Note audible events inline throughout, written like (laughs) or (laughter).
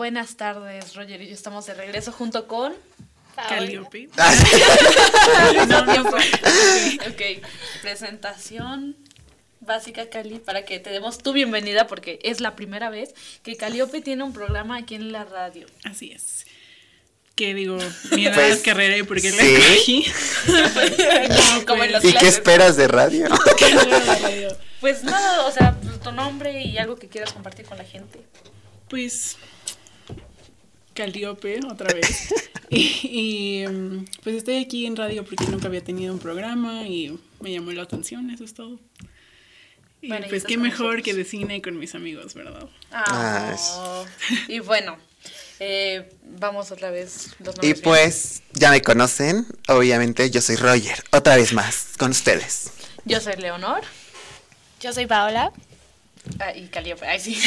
Buenas tardes, Roger y yo estamos de regreso junto con... Calliope. (laughs) (laughs) No, tiempo. ok, presentación básica, Cali, para que te demos tu bienvenida porque es la primera vez que Caliope tiene un programa aquí en la radio. Así es. Que digo, mi edad Pues, es carrera y porque sí. la (laughs) escogí. No, Como en pues, las ¿Y qué esperas de radio. Pues nada, o sea, tu nombre y algo que quieras compartir con la gente. Pues Calliope otra vez. (laughs) Y, y, mm, pues estoy aquí en radio porque nunca había tenido un programa y me llamó la atención, eso es todo. Y Bueno, y pues estás qué mejor nosotros. que de cine con mis amigos, ¿verdad? Ah, Ah, y bueno, eh, vamos otra vez. Los Y bien. pues, ya me conocen. Obviamente, yo soy Roger. Otra vez más, con ustedes. Yo soy Leonor. Yo soy Paola. Ah, y Caliope. Ay, sí. (laughs)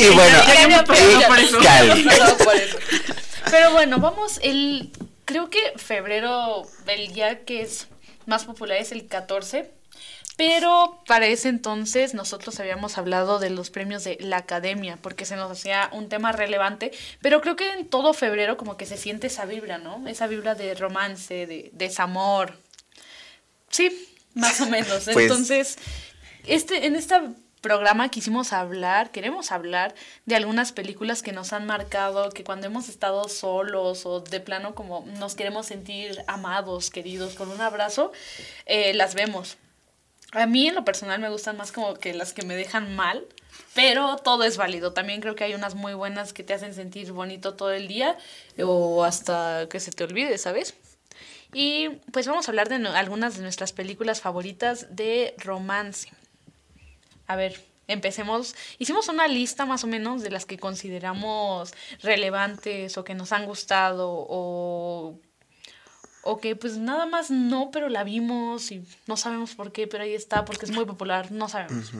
Y bueno. (laughs) Pero bueno, vamos, el creo que febrero, el día que es más popular es el 14. Pero para ese entonces nosotros habíamos hablado de los premios de la academia, porque se nos hacía un tema relevante, pero creo que en todo febrero como que se siente esa vibra, ¿no? Esa vibra de romance, de desamor. Sí, más o menos. (laughs) Pues- Entonces, este, en este programa quisimos hablar, queremos hablar de algunas películas que nos han marcado, que cuando hemos estado solos o de plano como nos queremos sentir amados, queridos, con un abrazo, eh, las vemos. A mí en lo personal me gustan más como que las que me dejan mal, pero todo es válido. También creo que hay unas muy buenas que te hacen sentir bonito todo el día o hasta que se te olvide, ¿sabes? Y pues vamos a hablar de algunas de nuestras películas favoritas de romance. A ver, empecemos. Hicimos una lista más o menos de las que consideramos relevantes o que nos han gustado o, o que pues nada más no, pero la vimos y no sabemos por qué, pero ahí está porque es muy popular, no sabemos.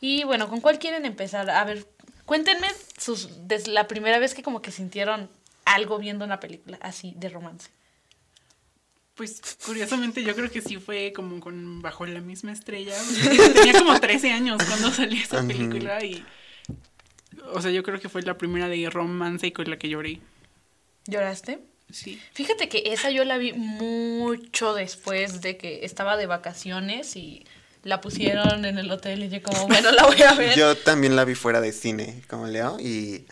Y bueno, ¿con cuál quieren empezar? A ver, cuéntenme sus, desde la primera vez que como que sintieron algo viendo una película así de romance. Pues curiosamente yo creo que sí fue como con Bajo la misma estrella. Tenía como 13 años cuando salió esa película y... O sea, yo creo que fue la primera de romance y con la que lloré. ¿Lloraste? Sí. Fíjate que esa yo la vi mucho después de que estaba de vacaciones y la pusieron en el hotel y yo como, bueno, la voy a ver. Yo también la vi fuera de cine, como Leo, y...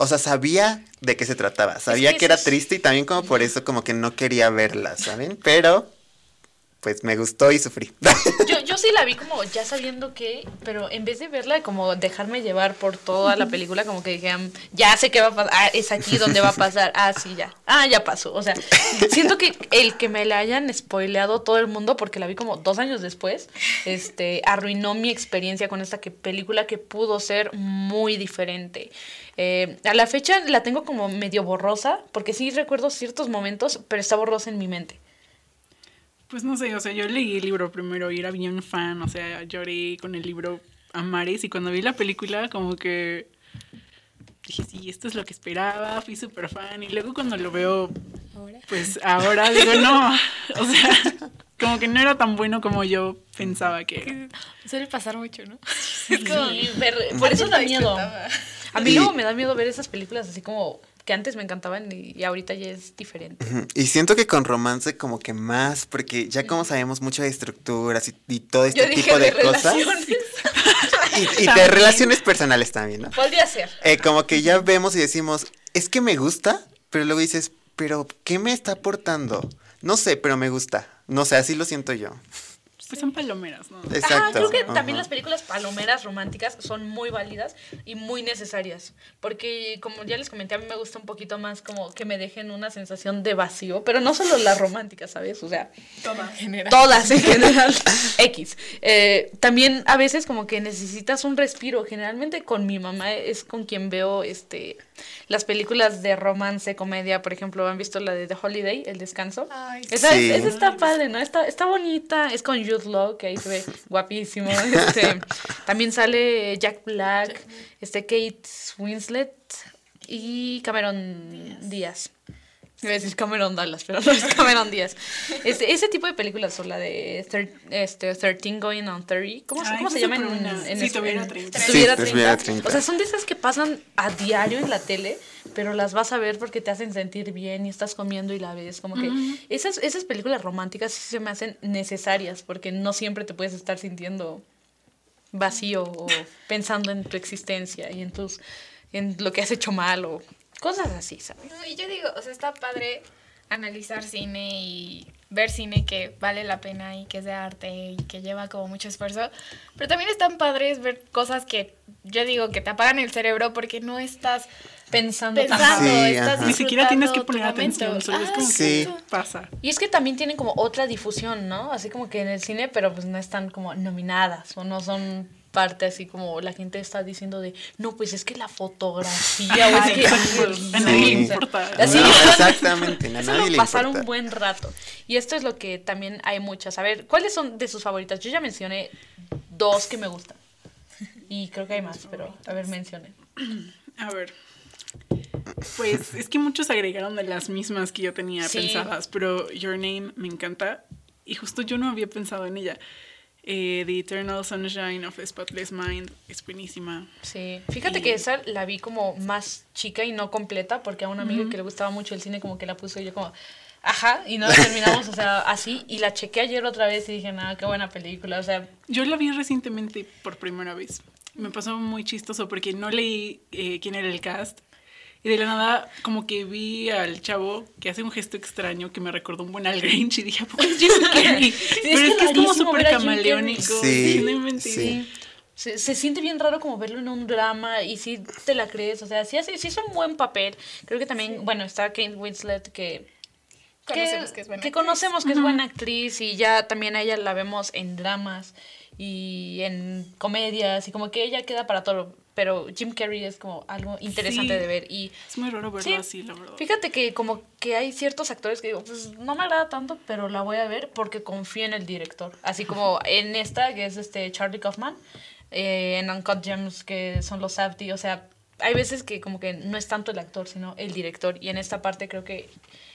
O sea, sabía de qué se trataba. Sabía que que, era triste y también como por eso como que no quería verla, ¿saben? Pero, pues me gustó y sufrí. (laughs) Yo, yo sí la vi como ya sabiendo que, pero en vez de verla como dejarme llevar por toda la película, como que dije, "Mm, ya sé qué va a pasar, ah, es aquí donde va a pasar, ah, sí, ya, ah, ya pasó. O sea, siento que el que me la hayan spoileado todo el mundo, porque la vi como dos años después, este, arruinó mi experiencia con esta que, película que pudo ser muy diferente. Eh, a la fecha la tengo como medio borrosa, porque sí recuerdo ciertos momentos, pero está borrosa en mi mente. Pues no sé, o sea, yo leí el libro primero y era bien fan, o sea, lloré con el libro a mares y cuando vi la película como que dije, sí, esto es lo que esperaba, fui súper fan y luego cuando lo veo, Ahora. pues ahora digo, no, (laughs) o sea, como que no era tan bueno como yo pensaba que era. Suele pasar mucho, ¿no? Sí, ver- por eso da miedo. A mí luego me da miedo ver esas películas así como que antes me encantaban y, y ahorita ya es diferente. Y siento que con romance como que más, porque ya como sabemos mucho de estructuras y, y todo este Yo dije tipo de, de cosas. (laughs) Y, y de relaciones personales también, ¿no? Podría ser. Eh, como que ya vemos y decimos, es que me gusta, pero luego dices, pero ¿qué me está aportando? No sé, pero me gusta. No sé, así lo siento yo. Pues son palomeras, ¿no? Exacto. Ajá, creo que ajá. también las películas palomeras románticas son muy válidas y muy necesarias. Porque, como ya les comenté, a mí me gusta un poquito más como que me dejen una sensación de vacío, pero no solo las románticas, ¿sabes? O sea, Toma. General. todas en general. (laughs) X. Eh, también a veces como que necesitas un respiro. Generalmente con mi mamá es con quien veo este las películas de romance, comedia. Por ejemplo, ¿han visto la de The Holiday, El Descanso? Ay, esa, Sí. es- esa está padre, ¿no? Está, está bonita. Es con Jude Law, que ahí se ve (laughs) guapísimo. Este, también sale Jack Black, este Kate Winslet y Cameron Díaz. Iba a decir Cameron Dallas, pero no es (laughs) Cameron Díaz. Este, ese tipo de películas son la de thir- este, 13 Going on 30. ¿Cómo, se- Ay, cómo se llama en, en Si es- tuviera en- 30. si tuviera si tuviera 30. 30. O sea, son de esas que pasan a diario en la tele, pero las vas a ver porque te hacen sentir bien y estás comiendo y la ves. Como que esas, esas películas románticas sí se me hacen necesarias porque no siempre te puedes estar sintiendo vacío o pensando en tu existencia y en tus en lo que has hecho mal o cosas así, ¿sabes? No, y yo digo, o sea, está padre analizar cine y ver cine que vale la pena y que es de arte y que lleva como mucho esfuerzo. Pero también están padres ver cosas que yo digo que te apagan el cerebro porque no estás Pensando, pensando, Ajá. Sí, estás ajá. Ni siquiera tienes que poner atención, solo es como Sí. que pasa. Y es que también tienen como otra difusión, ¿no? Así como que en el cine, pero pues no están como nominadas o no son parte así como la gente está diciendo de, no, pues es que la fotografía (laughs) o es que... A nadie le importa. así- No, (laughs) (laughs) exactamente, a Solo nadie le pasar un buen rato. Y esto es lo que también hay muchas. A ver, ¿cuáles son de sus favoritas? Yo ya mencioné dos que me gustan. Y creo que hay más, pero a ver, mencionen. (clears throat) A ver. Pues es que muchos agregaron de las mismas que yo tenía Sí. pensadas, pero Your Name me encanta y justo yo no había pensado en ella. Eh, The Eternal Sunshine of a Spotless Mind es buenísima. Sí, fíjate Y- que esa la vi como más chica y no completa porque a una amiga que le gustaba mucho el cine como que la puso y yo como, ajá, y no la terminamos, o sea, así, y la chequé ayer otra vez y dije, nada, qué buena película, o sea, Yo la vi recientemente por primera vez. Me pasó muy chistoso porque no leí eh, quién era el cast. Y de la nada, como que vi al chavo que hace un gesto extraño que me recordó un buen al Grinch y dije, ¿a poco es Jim (laughs) Carrey? Pero es que es como súper camaleónico. Sí. Sí. se, se siente bien raro como verlo en un drama y sí te la crees, o sea, sí, hace, sí es un buen papel. Creo que también, bueno, está Kate Winslet que... Conocemos que es buena que actriz. conocemos que es buena actriz y ya también a ella la vemos en dramas y en comedias y como que ella queda para todo, pero Jim Carrey es como algo interesante Sí. de ver y Es muy raro verlo Sí. así, la verdad. Fíjate que como que hay ciertos actores que digo, pues no me agrada tanto, pero la voy a ver porque confío en el director. Así como (laughs) en esta, que es este Charlie Kaufman, eh, en Uncut Gems, que son los Safdie, o sea, hay veces que como que no es tanto el actor, sino el director. Y en esta parte creo que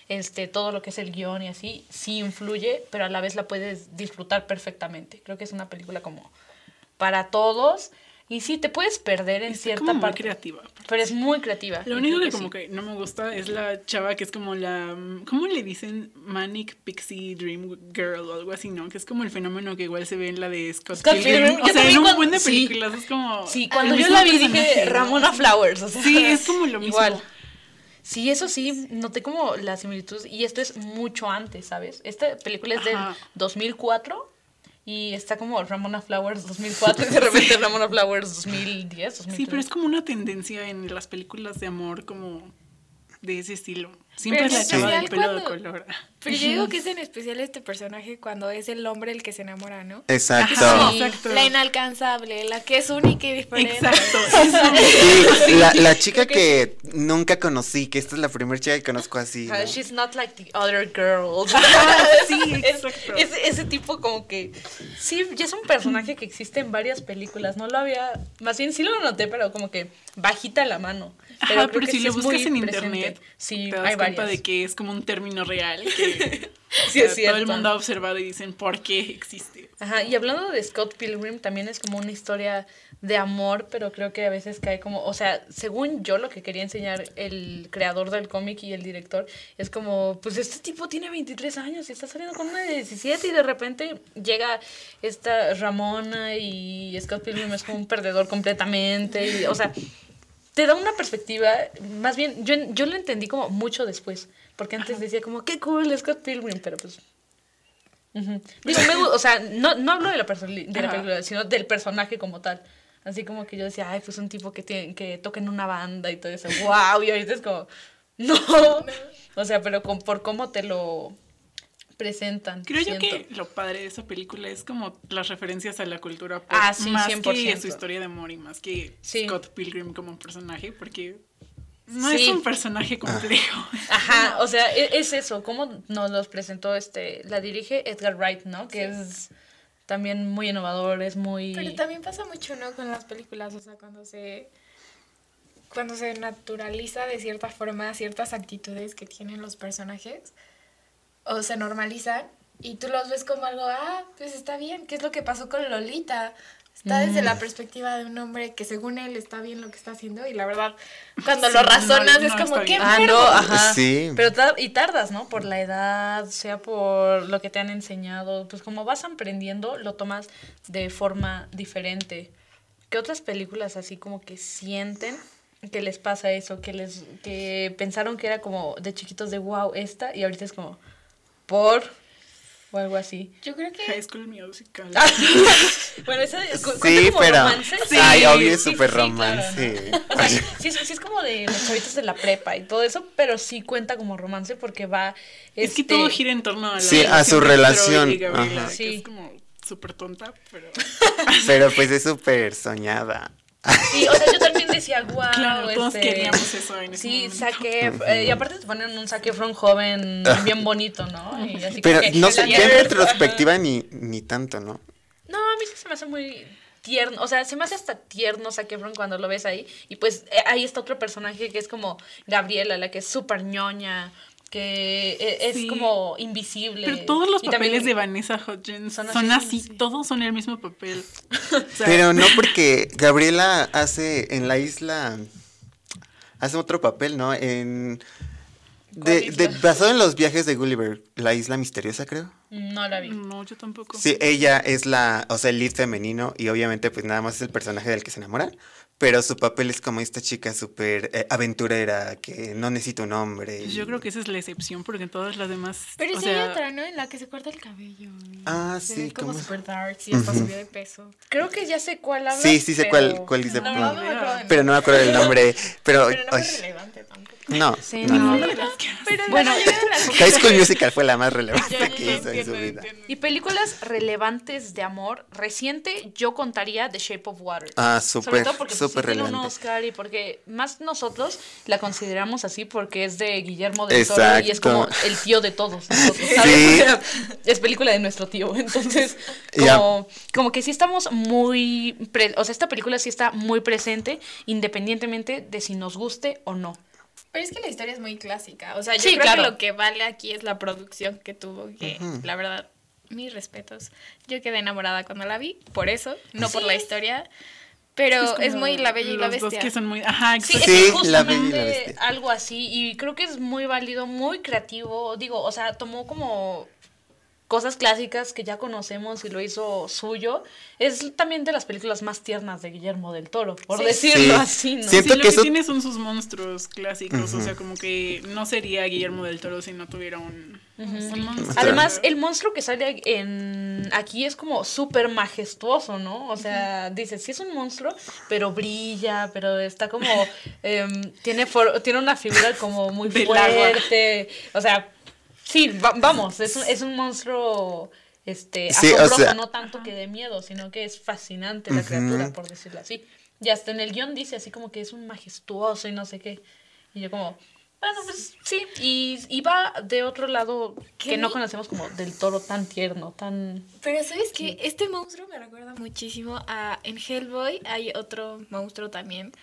este, todo lo que es el guion y así, sí influye, pero a la vez la puedes disfrutar perfectamente. Creo que es una película como para todos. Y sí, te puedes perder en Está cierta como muy parte. creativa. Pero es muy creativa. Lo único creo que como sí. que no me gusta es la chava que es como la... ¿Cómo le dicen? Manic Pixie Dream Girl o algo así, ¿no? Que es como el fenómeno que igual se ve en la de Scott, Scott Pilgrim. O sea, en un cuando- buen de sí. películas es como... Sí, cuando yo la vi dije. Ramona Flowers. O sea, Sí, es como lo mismo. Igual. Sí, eso sí, noté como la similitud. Y esto es mucho antes, ¿sabes? Esta película es del Ajá. 2004 y está como Ramona Flowers 2004 y de (laughs) repente Ramona Flowers 2010, 2003. Sí, pero es como una tendencia en las películas de amor como de ese estilo. Siempre Pero es la chava especial del pelo de cuando- color. Pero yo digo que es en especial este personaje cuando es el hombre el que se enamora, ¿no? Exacto. Ajá, Sí. exacto. La inalcanzable, la que es única y diferente. Exacto. (laughs) Sí, la, la chica que nunca conocí, que esta es la primera chica que conozco así. Ah, ¿no? She's not like the other girls. (laughs) sí, Es- exacto. ese, tipo como que sí, ya es un personaje que existe en varias películas. No lo había, más bien sí lo noté, pero como que bajita la mano. Ajá, creo pero que si sí lo es buscas en presente. internet, sí, hay de que es como un término real que (laughs) Sí, o es sea, todo el mundo ha observado y dicen por qué existe. Ajá, y hablando de Scott Pilgrim, también es como una historia de amor, pero creo que a veces cae como, o sea, según yo lo que quería enseñar el creador del cómic y el director, es como, pues este tipo tiene 23 años y está saliendo con una de 17 y de repente llega esta Ramona y Scott Pilgrim es como un perdedor completamente, y, o sea, te da una perspectiva, más bien, yo, yo lo entendí como mucho después, porque antes decía como, qué cool Scott Pilgrim, pero pues. Digo, me o sea, no, no hablo de la, de la película, sino del personaje como tal. Así como que yo decía, ay, pues un tipo que, tiene, que toca en una banda y todo eso. (laughs) ¡Wow! Y ahorita es como, no. O sea, pero con, por cómo te lo presentan. Creo yo que lo padre de esa película es como las referencias a la cultura pop, Ah, sí, más que 100%. a su historia de amor y más que Sí. Scott Pilgrim como personaje, porque no Sí. es un personaje complejo. Ajá, (laughs) o sea, e- es, eso, cómo nos los presentó este, la dirige Edgar Wright, ¿no? Que es también muy innovador, es muy... Pero también pasa mucho, ¿no? Con las películas, o sea, cuando se... cuando se naturaliza de cierta forma ciertas actitudes que tienen los personajes o se normalizan y tú los ves como algo, ah, pues está bien, ¿qué es lo que pasó con Lolita? Está desde Mm. la perspectiva de un hombre que según él está bien lo que está haciendo y la verdad, (laughs) cuando Sí, lo razonas no es como, ¿qué. Ah, enfermo?". no, ajá. Sí. Pero tar- y tardas, ¿no? Por la edad, sea por lo que te han enseñado. Pues como vas aprendiendo, lo tomas de forma diferente. ¿Qué otras películas así como que sienten que les pasa eso? Que les que pensaron que era como de chiquitos de wow, esta, y ahorita es como por o algo así. Yo creo que High School Musical. Ah, (laughs) bueno, esa cu- cuenta Sí, como pero. romance. Ay, obvio es sí, súper sí, claro, romance. ¿no? O sea, sí, es- sí es como de los chavitos de la prepa y todo eso, pero sí cuenta como romance porque va. Es que este, todo gira en torno a la Sí, a su relación, Troy y Gabriela, ajá. que Sí. es como súper tonta, pero... (laughs) Pero pues es súper soñada. Sí, o sea, yo también decía, wow. (laughs) Claro, todos este, queríamos eso en ese Sí, momento. saqué. eh, y aparte te ponen un Zac Efron joven (laughs) bien bonito, ¿no? Y así Pero que no sé, ya en retrospectiva ni, ni tanto, ¿no? No, a mí sí se me hace muy tierno, o sea, se me hace hasta tierno Zac Efron cuando lo ves ahí. Y pues eh, ahí está otro personaje que es como Gabriela, la que es súper ñoña, que eh, es Sí. como invisible. Pero todos los Y papeles de Vanessa Hudgens son son, así, así, sí. todos son el mismo papel. (laughs) O sea, Pero no porque Gabriela hace en la isla hace otro papel, ¿no? En de, ¿Cuál de- basado en los viajes de Gulliver, la isla misteriosa, creo. No la vi. No, yo tampoco. Sí, ella es la, o sea, el lead femenino y obviamente pues nada más es el personaje del que se enamora, pero su papel es como esta chica súper eh, aventurera que no necesita un hombre. y- Yo creo que esa es la excepción porque todas las demás... Pero o sí hay sea, otra, ¿no? En la que se corta el cabello. Ah, Se sí, ve como super dark y hasta Ujú. subió de peso. Creo que ya sé cuál habla. Sí, sí sé cuál, cuál dice. No, pero- no, me acuerdo de pero no me acuerdo del nombre. Pero, Pero no ay, relevante. No, Sí, no, no. no. Pero Bueno, High School Musical fue la más relevante que hizo en su vida. Y películas relevantes de amor reciente, yo contaría The Shape of Water. Ah, Sobre súper, todo porque pues, súper sí tiene un relevante. Oscar y porque más nosotros la consideramos así porque es de Guillermo del Toro y es como el tío de todos nosotros, ¿sabes? Sí. O sea, es película de nuestro tío, entonces como, como que sí estamos muy, pre- o sea, esta película sí está muy presente independientemente de si nos guste o no. Pero es que la historia es muy clásica. O sea, yo Sí, creo claro. que lo que vale aquí es la producción que tuvo, que la verdad, mis respetos. Yo quedé enamorada cuando la vi, por eso, no por la historia. Pero es, muy la bella y la los dos bestia. que son muy... Ajá, Sí, exacto. Sí, es La Bella y la justamente Bestia. algo así y creo que es muy válido, muy creativo, digo, o sea, tomó como cosas clásicas que ya conocemos y lo hizo suyo. Es también de las películas más tiernas de Guillermo del Toro, por Sí. decirlo Sí. así, ¿no? Sí. Sí, Siento lo que que, eso- tiene son sus monstruos clásicos, o sea, como que no sería Guillermo del Toro si no tuviera un, un monstruo. Además, el monstruo que sale en aquí es como súper majestuoso, ¿no? O sea, dices, sí es un monstruo, pero brilla, pero está como, em, tiene, for- tiene una figura como muy (laughs) fuerte. O sea, sí, va- vamos, es un, es un monstruo este, Sí, o asombroso, sea- no tanto que de miedo, sino que es fascinante la Ujú. criatura, por decirlo así. Y hasta en el guion dice así como que es un majestuoso y no sé qué. Y yo como, bueno, pues sí. Y, y va de otro lado ¿Qué que no conocemos como del toro tan tierno, tan... Pero ¿sabes qué? Este monstruo me recuerda muchísimo a... En Hellboy hay otro monstruo también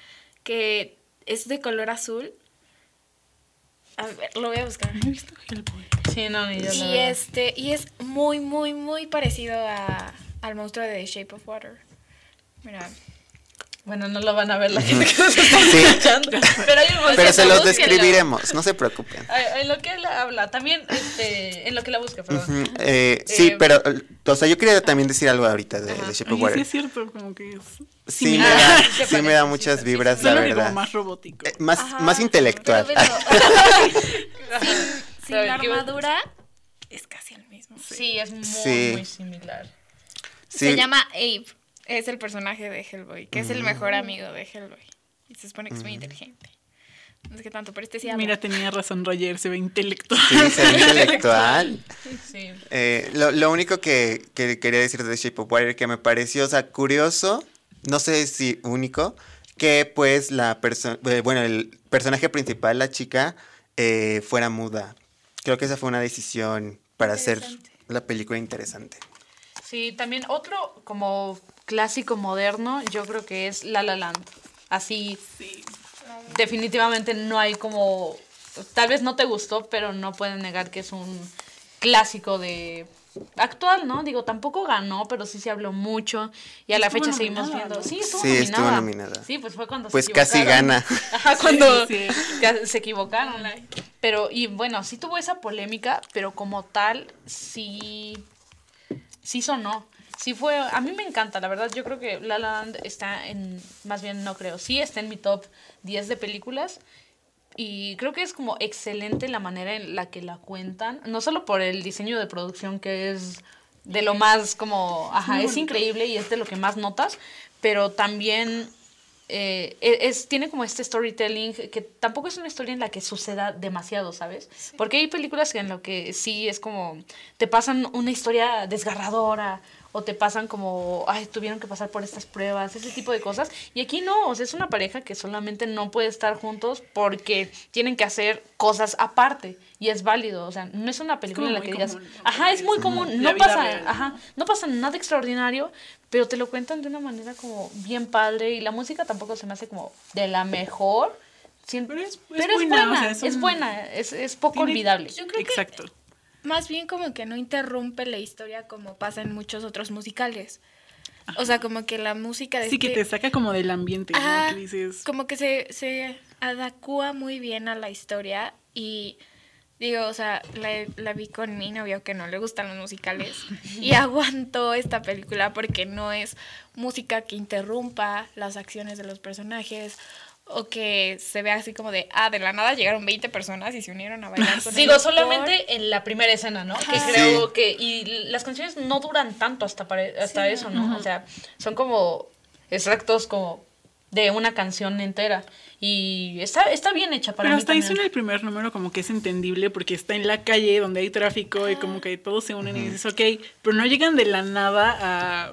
que es de color azul. A ver, lo voy a buscar. No he visto Hellboy. Sí, no, ni yo Y este, y es muy, muy, muy parecido a, al monstruo de The Shape of Water. Mira. Bueno, no lo van a ver la gente que nos está Sí. escuchando. Pero, hay un montón, Pero se los describiremos, no se preocupen. En lo que él habla, también, este, en lo que la busca, perdón. Ujú, eh, sí, Eh, pero, eh, o sea, yo quería también decir algo ahorita de, de Shape of Oye, sí Water. es cierto, como que es Sí, me similar. da, Sí se sí me da muchas sí, vibras, sí, la como verdad. más robótico. Eh, más, Ajá, más intelectual. (laughs) Sin ver, la ¿qué iba- armadura es casi el mismo. Sí, es muy, Sí. muy similar. Sí, Se llama Abe. Es el personaje de Hellboy, que es el mejor amigo de Hellboy. Y se supone que es muy inteligente. No sé qué tanto, pero este sí habla. Mira, tenía razón Roger, se ve intelectual. sí, se ve intelectual. (laughs) Sí. Eh, lo, lo único que, que quería decir de Shape of Water que me pareció, o sea, curioso, no sé si único, que pues la persona, bueno, el personaje principal, la chica, eh, fuera muda. Creo que esa fue una decisión para hacer la película interesante. Sí, también otro como clásico moderno, yo creo que es La La Land. Así, Sí. definitivamente no hay como, tal vez no te gustó, pero no pueden negar que es un clásico de actual, ¿no? Digo, tampoco ganó, pero sí se habló mucho y a la fecha seguimos viendo. ¿no? Sí, estuvo Sí, nominada. estuvo nominada. Sí, pues fue cuando Pues se casi gana. (laughs) Ajá, cuando Sí, sí. ca- se equivocaron. Pero, y bueno, sí tuvo esa polémica, pero como tal, sí, sí sonó. Sí fue, a mí me encanta, la verdad, yo creo que La La Land está en, más bien no creo, sí está en mi top 10 de películas. Y creo que es como excelente la manera en la que la cuentan, no solo por el diseño de producción que es de lo más como, ajá, es increíble y es de lo que más notas, pero también eh, e- es, tiene como este storytelling que tampoco es una historia en la que suceda demasiado, ¿sabes? Porque hay películas en lo que sí es como te pasan una historia desgarradora o te pasan como, ay, tuvieron que pasar por estas pruebas, ese tipo de cosas. Y aquí no, o sea, es una pareja que solamente no puede estar juntos porque tienen que hacer cosas aparte y es válido, o sea, no es una película en la que digas, ajá, es muy común, no pasa, real. ajá, no pasa nada extraordinario, pero te lo cuentan de una manera como bien padre y la música tampoco se me hace como de la mejor. Pero es- es pero es buena, buena, o sea, es es un- buena, es, es poco Tiene- olvidable. Yo creo que Exacto. Más bien como que no interrumpe la historia como pasa en muchos otros musicales. O sea, como que la música de Sí, que este- te saca como del ambiente, ¿no? Ajá, Que dices, como que se, se adacúa muy bien a la historia y digo, o sea, la, la vi con mi novio que no le gustan los musicales y (laughs) aguantó esta película porque no es música que interrumpa las acciones de los personajes o que se vea así como de, ah, de la nada llegaron 20 personas y se unieron a bailar (laughs) con Digo, solamente en la primera escena, ¿no? Que creo Sí. que. Y las canciones no duran tanto hasta, pare- hasta eso, ¿no? O sea, son como extractos como de una canción entera. Y está, está bien hecha para Pero mí. hasta eso en también. el primer número como que es entendible porque está en la calle donde hay tráfico y como que todos se unen y dices, ok, pero no llegan de la nada a,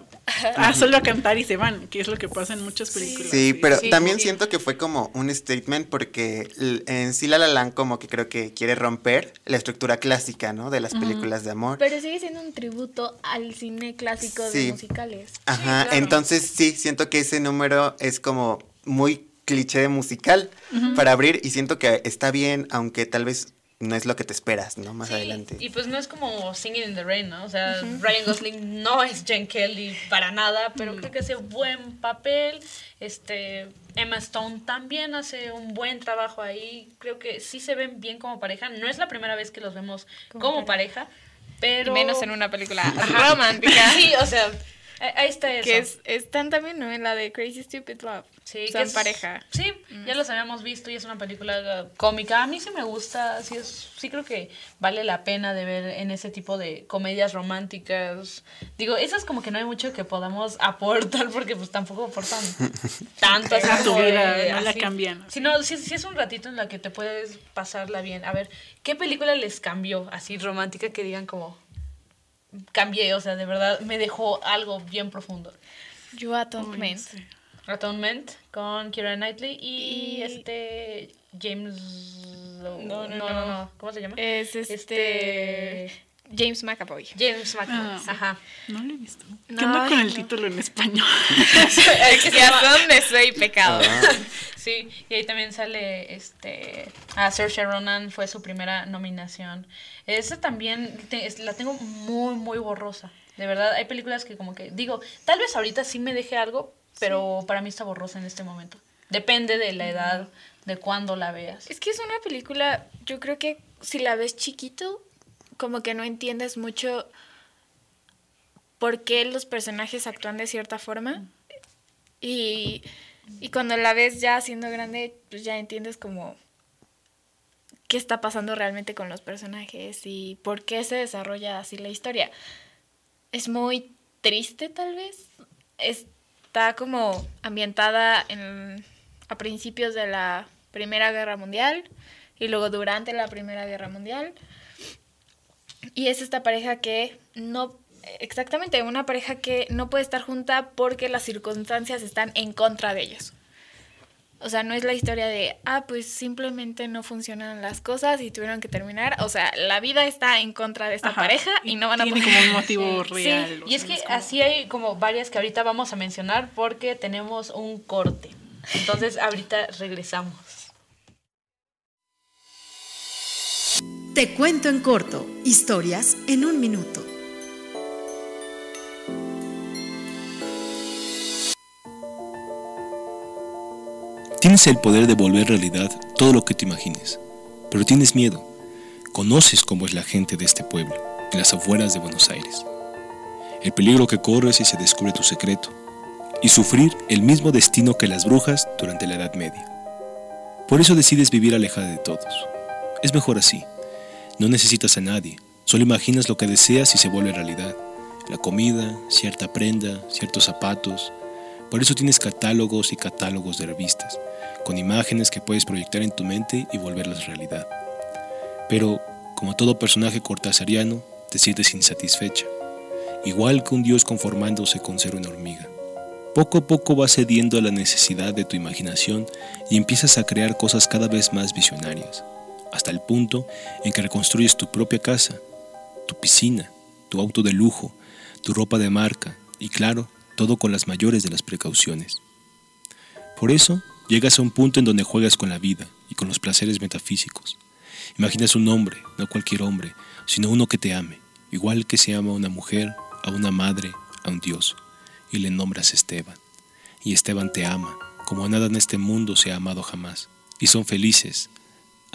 a (laughs) solo a cantar y se van, que es lo que pasa en muchas películas. Sí, pero Sí, también sí. siento que fue como un statement porque en sí La La Land como que creo que quiere romper la estructura clásica, ¿no? De las películas de amor. Pero sigue siendo un tributo al cine clásico Sí. de musicales. Ajá, claro. entonces sí, siento que ese número es como muy cliché de musical para abrir y siento que está bien, aunque tal vez no es lo que te esperas, ¿no? Más Sí, adelante. Y pues no es como Singing in the Rain, ¿no? O sea, Ryan Gosling no es Jen Kelly para nada, pero creo que hace buen papel. Este, Emma Stone también hace un buen trabajo ahí. Creo que sí se ven bien como pareja. No es la primera vez que los vemos como, Como pareja, pero... Y menos en una película (laughs) romántica. Sí, o sea, ahí- ahí está eso. Que es, están también, ¿no? En la de Crazy Stupid Love. Sí, que Son es- pareja. Sí, ya los habíamos visto y es una película uh, cómica. A mí sí me gusta, sí, es, sí creo que vale la pena de ver en ese tipo de comedias románticas. Digo, esas como que no hay mucho que podamos aportar porque pues tampoco aportan (laughs) tanto. así A tu como vida, de- no la así. cambian. Si no, si, si es un ratito en la que te puedes pasarla bien. A ver, ¿qué película les cambió así romántica que digan como cambié? O sea, de verdad me dejó algo bien profundo. You Atonement. Sí. Atonement con Keira Knightley y, Y- este James No, no, no, no. ¿cómo se llama? Es este... James McAvoy. James McAvoy. Ah, sí. Ajá. No lo he visto. ¿Qué onda con el no. título en español? (laughs) El que se llama- donde soy pecado. Ah, Sí, y ahí también sale este a Saoirse Ronan fue su primera nominación. Esa también te- es- la tengo muy muy borrosa. De verdad, hay películas que como que digo, tal vez ahorita sí me deje algo, pero para mí está borrosa en este momento. Depende de la edad, de cuándo la veas. Es que es una película, yo creo que si la ves chiquito, como que no entiendes mucho por qué los personajes actúan de cierta forma. Y, y cuando la ves ya siendo grande, pues ya entiendes como qué está pasando realmente con los personajes y por qué se desarrolla así la historia. Es muy triste tal vez. Está como ambientada en, a principios de la Primera Guerra Mundial y luego durante la Primera Guerra Mundial. Y es esta pareja que no, exactamente, una pareja que no puede estar junta porque las circunstancias están en contra de ellos. O sea, no es la historia de, ah, pues simplemente no funcionan las cosas y tuvieron que terminar. O sea, la vida está en contra de esta Ajá. pareja y no van a Tiene poder. como un (laughs) motivo Sí, real. o y es que como- así hay como varias que ahorita vamos a mencionar porque tenemos un corte. Entonces ahorita regresamos. Te cuento en corto, historias en un minuto. Tienes el poder de volver realidad todo lo que te imagines, pero tienes miedo. Conoces cómo es la gente de este pueblo, en las afueras de Buenos Aires. El peligro que corres si se descubre tu secreto, y sufrir el mismo destino que las brujas durante la Edad Media. Por eso decides vivir alejada de todos. Es mejor así. No necesitas a nadie, solo imaginas lo que deseas y se vuelve realidad. La comida, cierta prenda, ciertos zapatos. Por eso tienes catálogos y catálogos de revistas, con imágenes que puedes proyectar en tu mente y volverlas realidad. Pero, como todo personaje cortasariano, te sientes insatisfecha, igual que un dios conformándose con ser una hormiga. Poco a poco vas cediendo a la necesidad de tu imaginación y empiezas a crear cosas cada vez más visionarias hasta el punto en que reconstruyes tu propia casa, tu piscina, tu auto de lujo, tu ropa de marca y claro, todo con las mayores de las precauciones. Por eso, llegas a un punto en donde juegas con la vida y con los placeres metafísicos. Imaginas un hombre, no cualquier hombre, sino uno que te ame, igual que se ama a una mujer, a una madre, a un dios, y le nombras Esteban. Y Esteban te ama, como nada en este mundo se ha amado jamás, y son felices,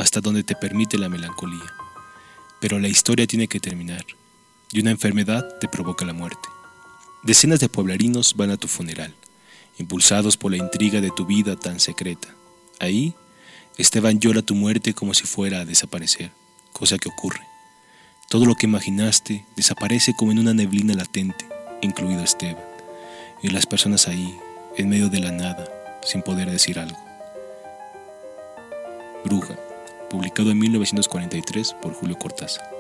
hasta donde te permite la melancolía. Pero la historia tiene que terminar, y una enfermedad te provoca la muerte. Decenas de pueblerinos van a tu funeral, impulsados por la intriga de tu vida tan secreta. Ahí, Esteban llora tu muerte como si fuera a desaparecer, cosa que ocurre. Todo lo que imaginaste desaparece como en una neblina latente, incluido Esteban, y las personas ahí, en medio de la nada, sin poder decir algo. Bruja, publicado en 1943 por Julio Cortázar.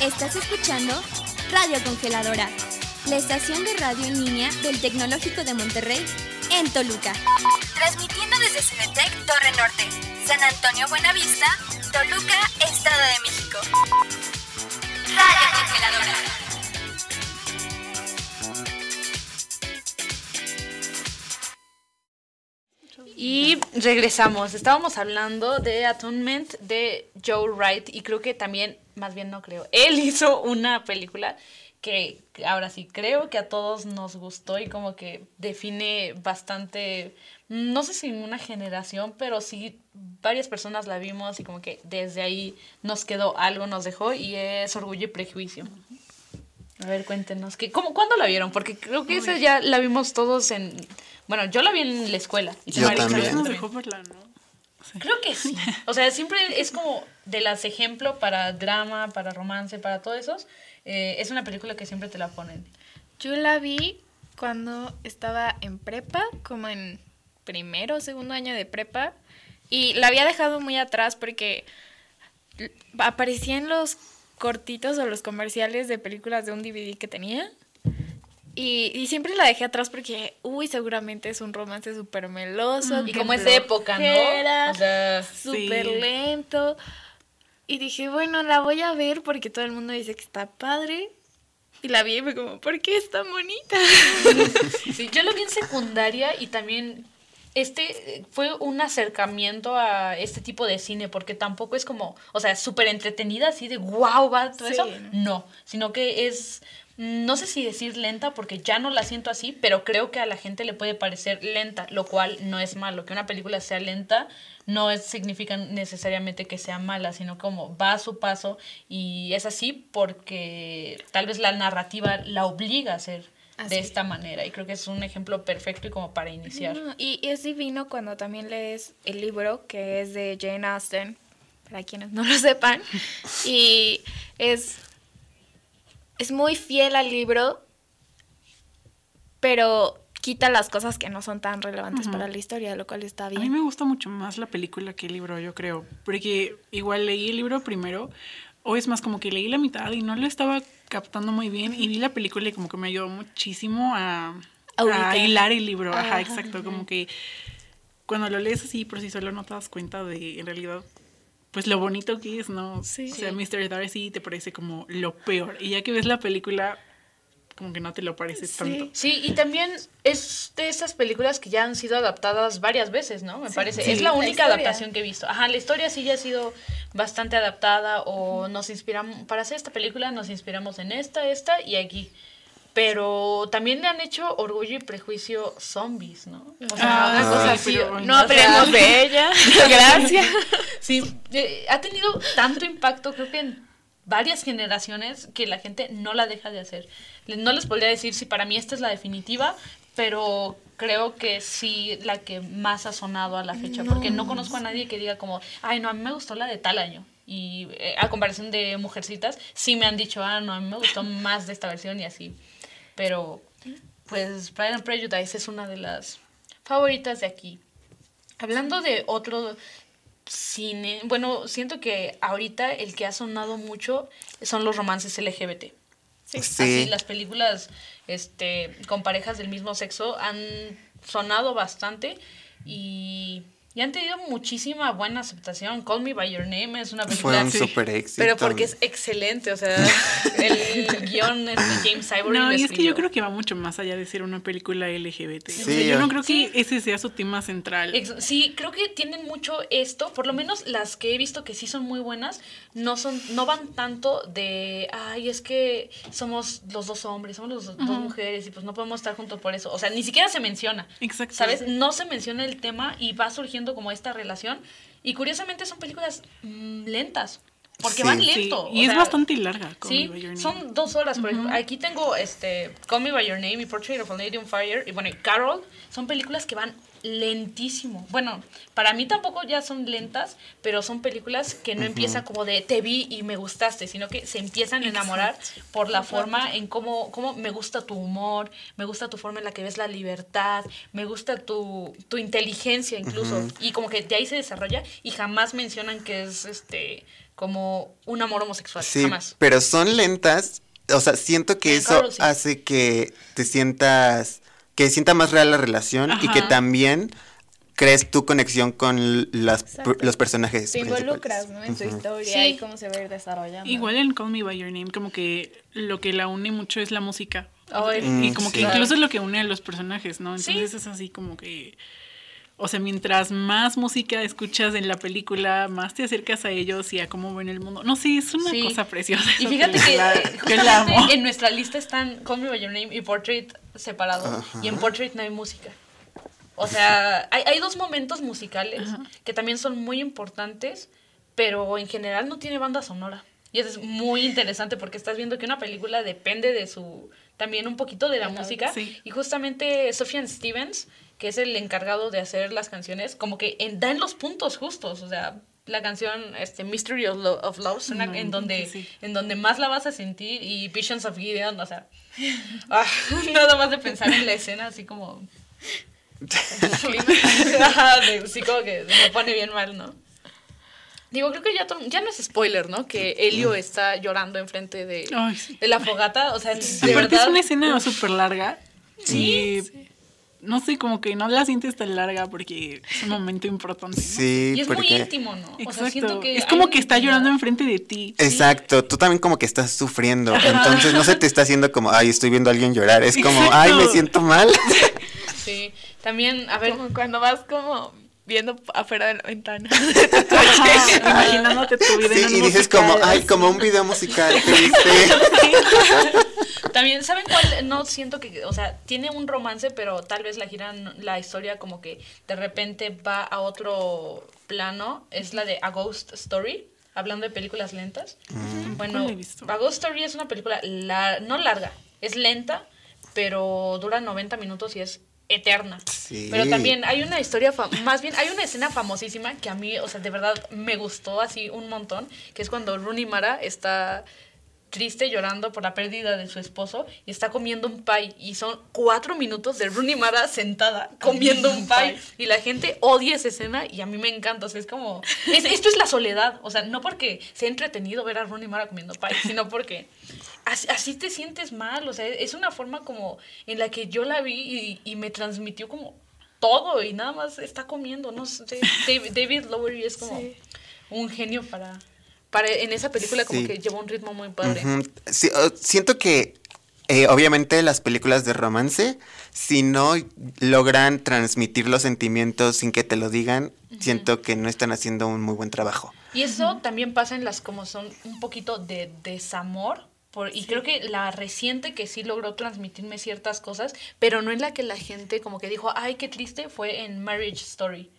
Estás escuchando Radio Congeladora, la estación de radio en línea del Tecnológico de Monterrey en Toluca. Transmitiendo desde Cinetec Torre Norte, San Antonio Buenavista, Toluca, Estado de México. Y regresamos. Estábamos hablando de Atonement de Joe Wright y creo que también, más bien no creo, él (laughs) hizo una película que ahora sí creo que a todos nos gustó y como que define bastante, no sé si una generación, pero sí varias personas la vimos y como que desde ahí nos quedó algo, nos dejó y es Orgullo y Prejuicio. A ver, cuéntenos, que, ¿cómo, ¿cuándo la vieron? Porque creo que esa ya la vimos todos en... Bueno, yo la vi en la escuela. Y Yo también. Nos dejó verla, ¿no? Creo que sí. O sea, siempre es como de las ejemplo para drama, para romance, para todo eso. Eh, es una película que siempre te la ponen. Yo la vi cuando estaba en prepa, como en primero o segundo año de prepa, y la había dejado muy atrás porque l- aparecía en los cortitos o los comerciales de películas de un DVD que tenía. Y, y siempre la dejé atrás porque, uy, seguramente es un romance súper meloso. Y como es de época, ¿no? O sea, súper Sí. lento. Y dije, bueno, la voy a ver porque todo el mundo dice que está padre. Y la vi y fue como, ¿por qué es tan bonita? Sí, yo lo vi en secundaria y también este eh, fue un acercamiento a este tipo de cine porque tampoco es como, o sea, súper entretenida así de wow, va todo Sí, eso. ¿no? No, sino que es no sé si decir lenta porque ya no la siento así, pero creo que a la gente le puede parecer lenta, lo cual no es malo. Que una película sea lenta no es, significa necesariamente que sea mala, sino como va a su paso y es así porque tal vez la narrativa la obliga a ser Así. de esta manera y creo que es un ejemplo perfecto y como para iniciar. No, y es divino cuando también lees el libro que es de Jane Austen, para quienes no lo sepan. (laughs) Y es, es muy fiel al libro, pero quita las cosas que no son tan relevantes para la historia, lo cual está A mí bien. me gusta mucho más la película que el libro, yo creo. Porque igual leí el libro primero, o es más como que leí la mitad y no lo estaba captando muy bien, y vi la película y como que me ayudó muchísimo a, A hilar el libro. Ajá, Ajá. exacto. Como que cuando lo lees así por sí solo no te das cuenta de en realidad pues lo bonito que es, ¿no? Sí. O sea, Mr. Darcy te parece como lo peor. Y ya que ves la película, como que no te lo parece tanto. Sí, y también es de esas películas que ya han sido adaptadas varias veces, ¿no? Me parece. Sí. Es la La única historia. adaptación que he visto. Ajá, la historia sí ya ha sido bastante adaptada o nos inspiramos, para hacer esta película nos inspiramos en esta, esta y aquí. Pero también le han hecho Orgullo y Prejuicio zombies, ¿no? O sea, Ah, una cosa sí, así. pero. No aprendemos de ella. (laughs) Gracias. Sí, eh, ha tenido tanto impacto, creo que en varias generaciones, que la gente no la deja de hacer. No les podría decir si para mí esta es la definitiva, pero creo que sí la que más ha sonado a la fecha, porque no conozco a nadie que diga como, ay, no, a mí me gustó la de tal año. Y eh, a comparación de Mujercitas, sí me han dicho, ah, no, a mí me gustó (laughs) más de esta versión y así. Pero, pues, Pride and Prejudice es una de las favoritas de aquí. Hablando de otro cine, bueno, siento que ahorita el que ha sonado mucho son los romances LGBT. Sí. Así, las películas este, con parejas del mismo sexo han sonado bastante y, y han tenido muchísima buena aceptación. Call Me By Your Name es una Fue película... un super éxito. Pero porque es excelente, o sea, (laughs) el guion es de James Ivory. No, y es que yo creo que va mucho más allá de ser una película LGBT. O sea, Sí, yo no creo que ese sea su tema central. Sí, creo que tienen mucho esto, por lo menos las que he visto que sí son muy buenas, no son, no van tanto de, ay, es que somos los dos hombres, somos los dos mujeres y pues no podemos estar juntos por eso. O sea, ni siquiera se menciona. Exacto. ¿Sabes? No se menciona el tema y va surgiendo como esta relación. Y curiosamente son películas mm, lentas, porque Sí. van Sí, lento. y o es sea, bastante larga. Call Sí, Me By Your Name. son dos horas. Por ejemplo. Aquí tengo este, Call Me By Your Name y Portrait of a Lady on Fire. Y bueno, y Carol son películas que van lentísimo. Bueno, para mí tampoco ya son lentas, pero son películas que no empiezan como de te vi y me gustaste, sino que se empiezan a enamorar por la forma en cómo, cómo me gusta tu humor, me gusta tu forma en la que ves la libertad, me gusta tu, tu inteligencia incluso. Y como que de ahí se desarrolla y jamás mencionan que es este como un amor homosexual. Sí, Jamás. pero son lentas. O sea, siento que En eso sí. hace que te sientas, que sienta más real la relación y que también crees tu conexión con las, los personajes. Te involucras, ¿no? En su Ujú. historia Sí. y cómo se va a ir desarrollando. Igual en Call Me By Your Name, como que lo que la une mucho es la música. Ay, y como que incluso es lo que une a los personajes, ¿no? Sí. Entonces es así como que. O sea, mientras más música escuchas en la película, más te acercas a ellos y a cómo ven el mundo. No, sí, es una Sí. cosa preciosa. Y fíjate que eh, la amo. en nuestra lista están Call Me By Your Name y Portrait separados. Ajá. Y en Portrait no hay música. O sea, hay, hay dos momentos musicales que también son muy importantes, pero en general no tiene banda sonora. Y eso es muy interesante porque estás viendo que una película depende de su, también un poquito de la música. sí. Y justamente Sufjan Stevens, que es el encargado de hacer las canciones, como que en, da en los puntos justos. O sea, la canción este, Mystery of, Lo- of Love suena No, en, donde, sí. en donde más la vas a sentir y Visions of Gideon, o sea, (laughs) ah, (laughs) nada más de pensar en la escena así como... (laughs) Sí, como que me pone bien mal, ¿no? Digo, creo que ya, ya no es spoiler, ¿no? Que Elio está llorando enfrente de, Ay, sí. de la fogata, o sea, de Aparte verdad, es una escena súper larga. Sí, y No sé, como que no la sientes tan larga porque es un momento importante. ¿no? Sí, Y es muy íntimo, ¿no? O sea, Exacto. siento que es como que está llorando enfrente de ti. Exacto, tú también como que estás sufriendo, entonces no se te está haciendo como, ay, estoy viendo a alguien llorar, es como, Exacto. ay, me siento mal. (laughs) Sí, también, a ver, Como cuando vas como viendo afuera de la ventana. Ajá, (laughs) imaginándote tu vida Sí, en un y dices musical, como, ay, como un video musical, (laughs) triste. También, ¿saben cuál? No siento que, o sea, tiene un romance, pero tal vez la giran, la historia como que de repente va a otro plano. Es la de A Ghost Story, hablando de películas lentas. Bueno, ¿Cuál he visto? A Ghost Story es una película lar- no larga, es lenta, pero dura 90 minutos y es eterna. Sí. Pero también hay una historia, más bien hay una escena famosísima que a mí, o sea, de verdad me gustó así un montón, que es cuando Rooney Mara está triste llorando por la pérdida de su esposo y está comiendo un pie y son cuatro minutos de Rooney Mara sentada comiendo un pie y la gente odia esa escena y a mí me encanta, o sea, es como, es- esto es la soledad, o sea, no porque sea entretenido ver a Rooney Mara comiendo pie, sino porque así, así te sientes mal, o sea, es una forma como en la que yo la vi y, y me transmitió como todo y nada más está comiendo, no sé, David, David Lowery es como... un genio para, para en esa película como Sí. que lleva un ritmo muy padre. Sí, siento que eh, obviamente las películas de romance, si no logran transmitir los sentimientos sin que te lo digan, siento que no están haciendo un muy buen trabajo. Y eso también pasa en las como son un poquito de desamor. Por, y creo que la reciente que sí logró transmitirme ciertas cosas, pero no en la que la gente como que dijo, ay, qué triste, fue en Marriage Story.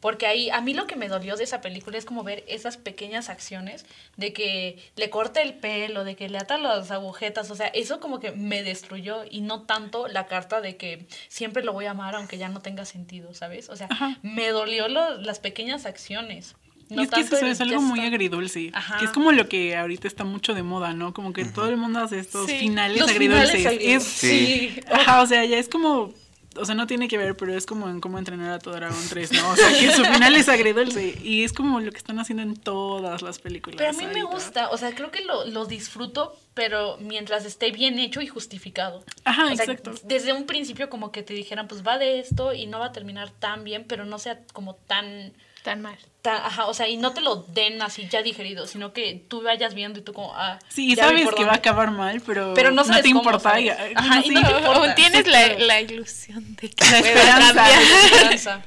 Porque ahí, a mí lo que me dolió de esa película es como ver esas pequeñas acciones de que le corta el pelo, de que le ata las agujetas, o sea, eso como que me destruyó y no tanto la carta de que siempre lo voy a amar aunque ya no tenga sentido, ¿sabes? O sea, Ajá. me dolió lo- las pequeñas acciones. Y es que eso es algo muy agridulce. Ajá. Que es como lo que ahorita está mucho de moda, ¿no? Como que todo el mundo hace estos Sí, finales los agridulces. finales agridulces. Es- Sí. Ajá, o sea, ya es como. O sea, no tiene que ver, pero es como en cómo entrenar a tu dragón 3, ¿no? O sea, que su final es agridulce. Y es como lo que están haciendo en todas las películas. Pero a mí me gusta, o sea, creo que lo, lo disfruto, pero mientras esté bien hecho y justificado. Ajá, O sea, exacto. desde un principio como que te dijeran, pues va de esto y no va a terminar tan bien, pero no sea como tan... Tan mal. tan ajá, o sea, y no te lo den así ya digerido, sino que tú vayas viendo y tú como, ah... Sí, sabes que va a acabar mal, pero, Pero no sabes te cómo, importa. Ajá, sí, no te importa. Tienes Sí, la, la ilusión de que La esperanza. cambiar. La (laughs) esperanza.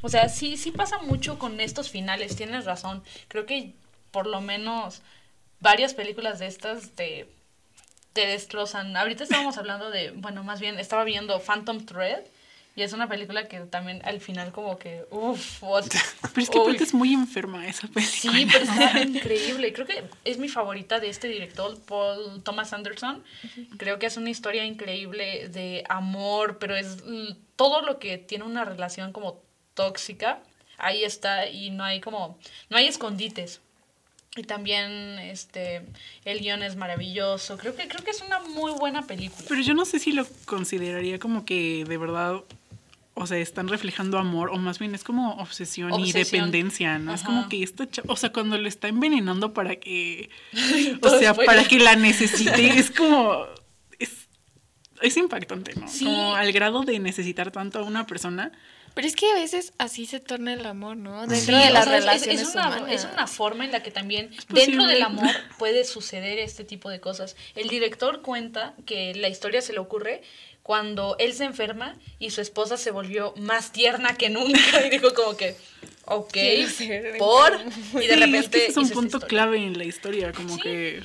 O sea, sí, sí pasa mucho con estos finales, tienes razón. Creo que por lo menos varias películas de estas te, te destrozan. Ahorita estábamos hablando de, bueno, más bien estaba viendo Phantom Thread y es una película que también al final como que, uff, (laughs) Pero es que aparte es muy enferma esa película. Sí, pero está (laughs) increíble. Creo que es mi favorita de este director, Paul Thomas Anderson. Creo que es una historia increíble de amor, pero es todo lo que tiene una relación como tóxica. Ahí está y no hay como, no hay escondites. Y también este el guion es maravilloso. Creo que creo que es una muy buena película. Pero yo no sé si lo consideraría como que de verdad, o sea, están reflejando amor, o más bien es como obsesión, y dependencia, ¿no? Es como que esta cha- o sea, cuando lo está envenenando para que, (laughs) o sea, spoiler. para que la necesite, es como, es, es impactante, ¿no? Sí. Como al grado de necesitar tanto a una persona. Pero es que a veces así se torna el amor, ¿no? Sí, Dentro de o las sea, relaciones es, una, humanas. es una forma en la que también dentro del amor (laughs) puede suceder este tipo de cosas. El director cuenta que la historia se le ocurre cuando él se enferma y su esposa se volvió más tierna que nunca (laughs) y dijo como que, ok, por, y de Sí, repente es que ese es un punto clave en la historia, como Sí. que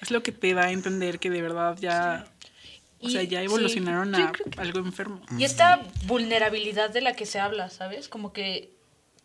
es lo que te da a entender que de verdad ya, o sea, ya evolucionaron a algo enfermo. Y esta vulnerabilidad de la que se habla, ¿sabes? Como que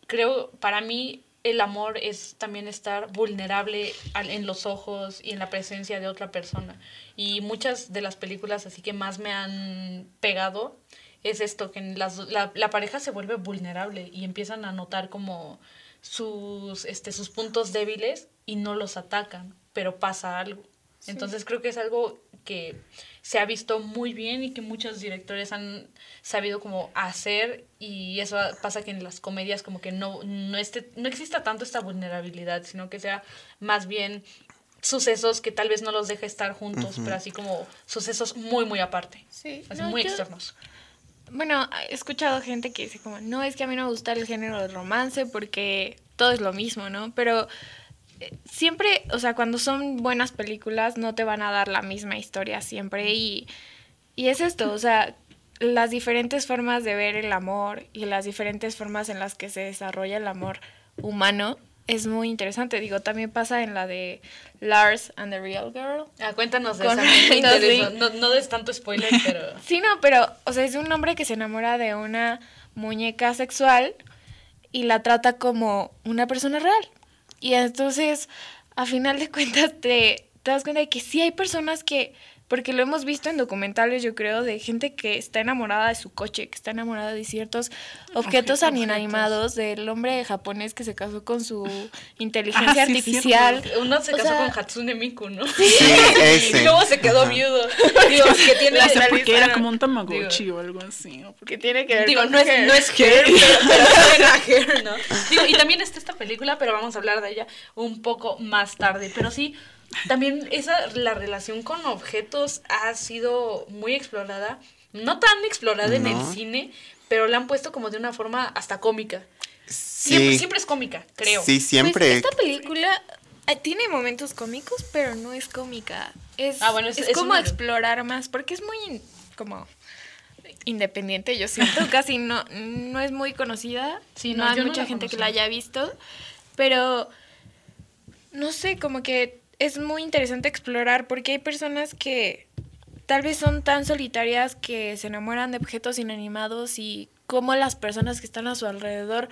creo, para mí, el amor es también estar vulnerable en los ojos y en la presencia de otra persona. Y muchas de las películas así que más me han pegado es esto, que las- la, la pareja se vuelve vulnerable y empiezan a notar como sus, este, sus puntos débiles y no los atacan, pero pasa algo. Entonces creo que es algo que se ha visto muy bien y que muchos directores han sabido como hacer y eso pasa que en las comedias como que no, no, este, no exista tanto esta vulnerabilidad, sino que sea más bien sucesos que tal vez no los deje estar juntos, pero así como sucesos muy, muy aparte, Sí, así no, muy yo- externos. Bueno, he escuchado gente que dice como, no, es que a mí no me gusta el género de romance porque todo es lo mismo, ¿no? Pero siempre, o sea, cuando son buenas películas no te van a dar la misma historia siempre y, y es esto, o sea, las diferentes formas de ver el amor y las diferentes formas en las que se desarrolla el amor humano es muy interesante. Digo, también pasa en la de Lars and the Real Girl. Ah, cuéntanos de esa, me. No, no des tanto spoiler, pero... (laughs) Sí, no, pero, o sea, es un hombre que se enamora de una muñeca sexual y la trata como una persona real. Y entonces, a final de cuentas, te, das cuenta de que sí hay personas que, porque lo hemos visto en documentales, yo creo, de gente que está enamorada de su coche, que está enamorada de ciertos objetos Objetos. inanimados, del hombre japonés que se casó con su (laughs) inteligencia Ah, sí, artificial. Uno se O casó sea, con Hatsune Miku, ¿no? Sí, (laughs) Y luego se quedó Ajá. viudo. Digo, que tiene... O sea, porque era como un tamagotchi o algo así. o porque- que tiene que ver Digo, con no es, no es hair, pero, pero suena a hair, ¿no? Digo, y también está esta película, pero vamos a hablar de ella un poco más tarde. Pero sí, también esa, la relación con objetos ha sido muy explorada. No tan explorada en el cine, pero la han puesto como de una forma hasta cómica. Siempre, Sí. siempre es cómica, creo. Sí, siempre. Pues esta película eh, tiene momentos cómicos, pero no es cómica. Es, Ah, bueno, es- es, es como explorar más, porque es muy in- como independiente, yo siento, (laughs) casi no, no es muy conocida. Sí, no, no, hay no mucha gente que la haya visto, pero no sé, como que es muy interesante explorar, porque hay personas que tal vez son tan solitarias que se enamoran de objetos inanimados y cómo las personas que están a su alrededor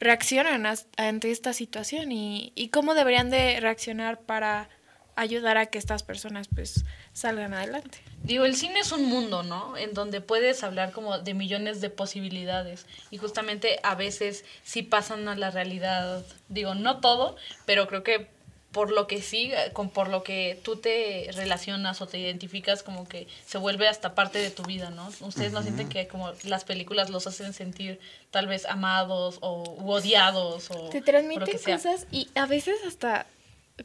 reaccionan ante esta situación y, y cómo deberían de reaccionar para ayudar a que estas personas pues salgan adelante. Digo, el cine es un mundo, ¿no? En donde puedes hablar como de millones de posibilidades y justamente a veces sí pasan a la realidad. Digo, no todo, pero creo que por lo que sí, con por lo que tú te relacionas o te identificas, como que se vuelve hasta parte de tu vida, ¿no? Ustedes no sienten que como las películas los hacen sentir tal vez amados o u odiados o Te o lo transmiten cosas y a veces hasta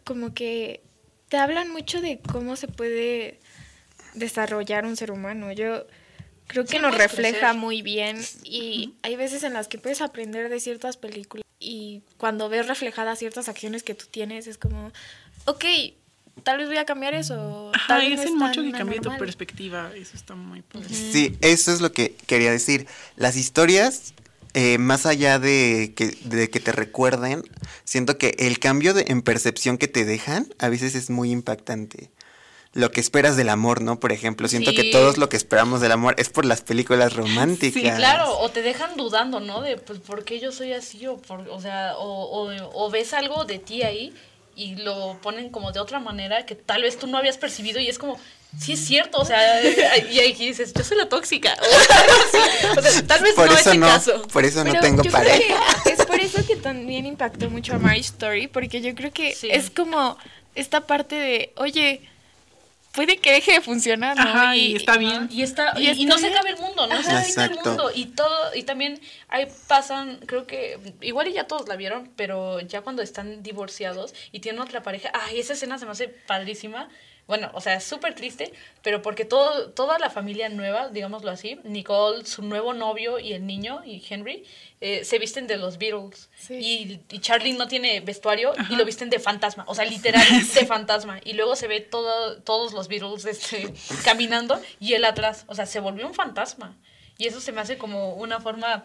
como que te hablan mucho de cómo se puede desarrollar un ser humano. Yo creo que Sí, nos refleja crecer. muy bien y hay veces en las que puedes aprender de ciertas películas y cuando ves reflejadas ciertas acciones que tú tienes es como, ok, tal vez voy a cambiar eso. Ajá, Tal y vez hacen es mucho que cambie tu anormal". perspectiva. Eso está muy padre. Sí, eso es lo que quería decir. Las historias, eh, más allá de que, de que te recuerden, siento que el cambio de, en percepción que te dejan a veces es muy impactante. Lo que esperas del amor, ¿no? Por ejemplo, siento Sí. que todos lo que esperamos del amor es por las películas románticas. Sí, claro, o te dejan dudando, ¿no? De, pues, ¿por qué yo soy así? O, por, o sea, o, o, o ves algo de ti ahí y lo ponen como de otra manera que tal vez tú no habías percibido y es como, sí es cierto, o sea, (laughs) y ahí dices, yo soy la tóxica. (laughs) O, sea, tal vez Por no eso es el no, caso. por eso no Pero tengo pareja. es por eso que también impactó mucho a Marriage Story, porque yo creo que Sí. es como esta parte de, oye, puede que deje de funcionar, ¿no? Ajá, y está bien. Y, está, Y no se acaba el mundo, no se acaba el mundo. Y todo, y también ahí pasan, creo que, igual y ya todos la vieron, pero ya cuando están divorciados y tienen otra pareja, ay, esa escena se me hace padrísima. Bueno, o sea, es súper triste, pero porque todo, toda la familia nueva, digámoslo así, Nicole, su nuevo novio y el niño, y Henry, eh, se visten de los Beatles. Sí. Y, y Charlie no tiene vestuario y lo visten de fantasma, o sea, literal, (laughs) de fantasma. Y luego se ve todo, todos los Beatles este, caminando y él atrás, o sea, se volvió un fantasma. Y eso se me hace como una forma,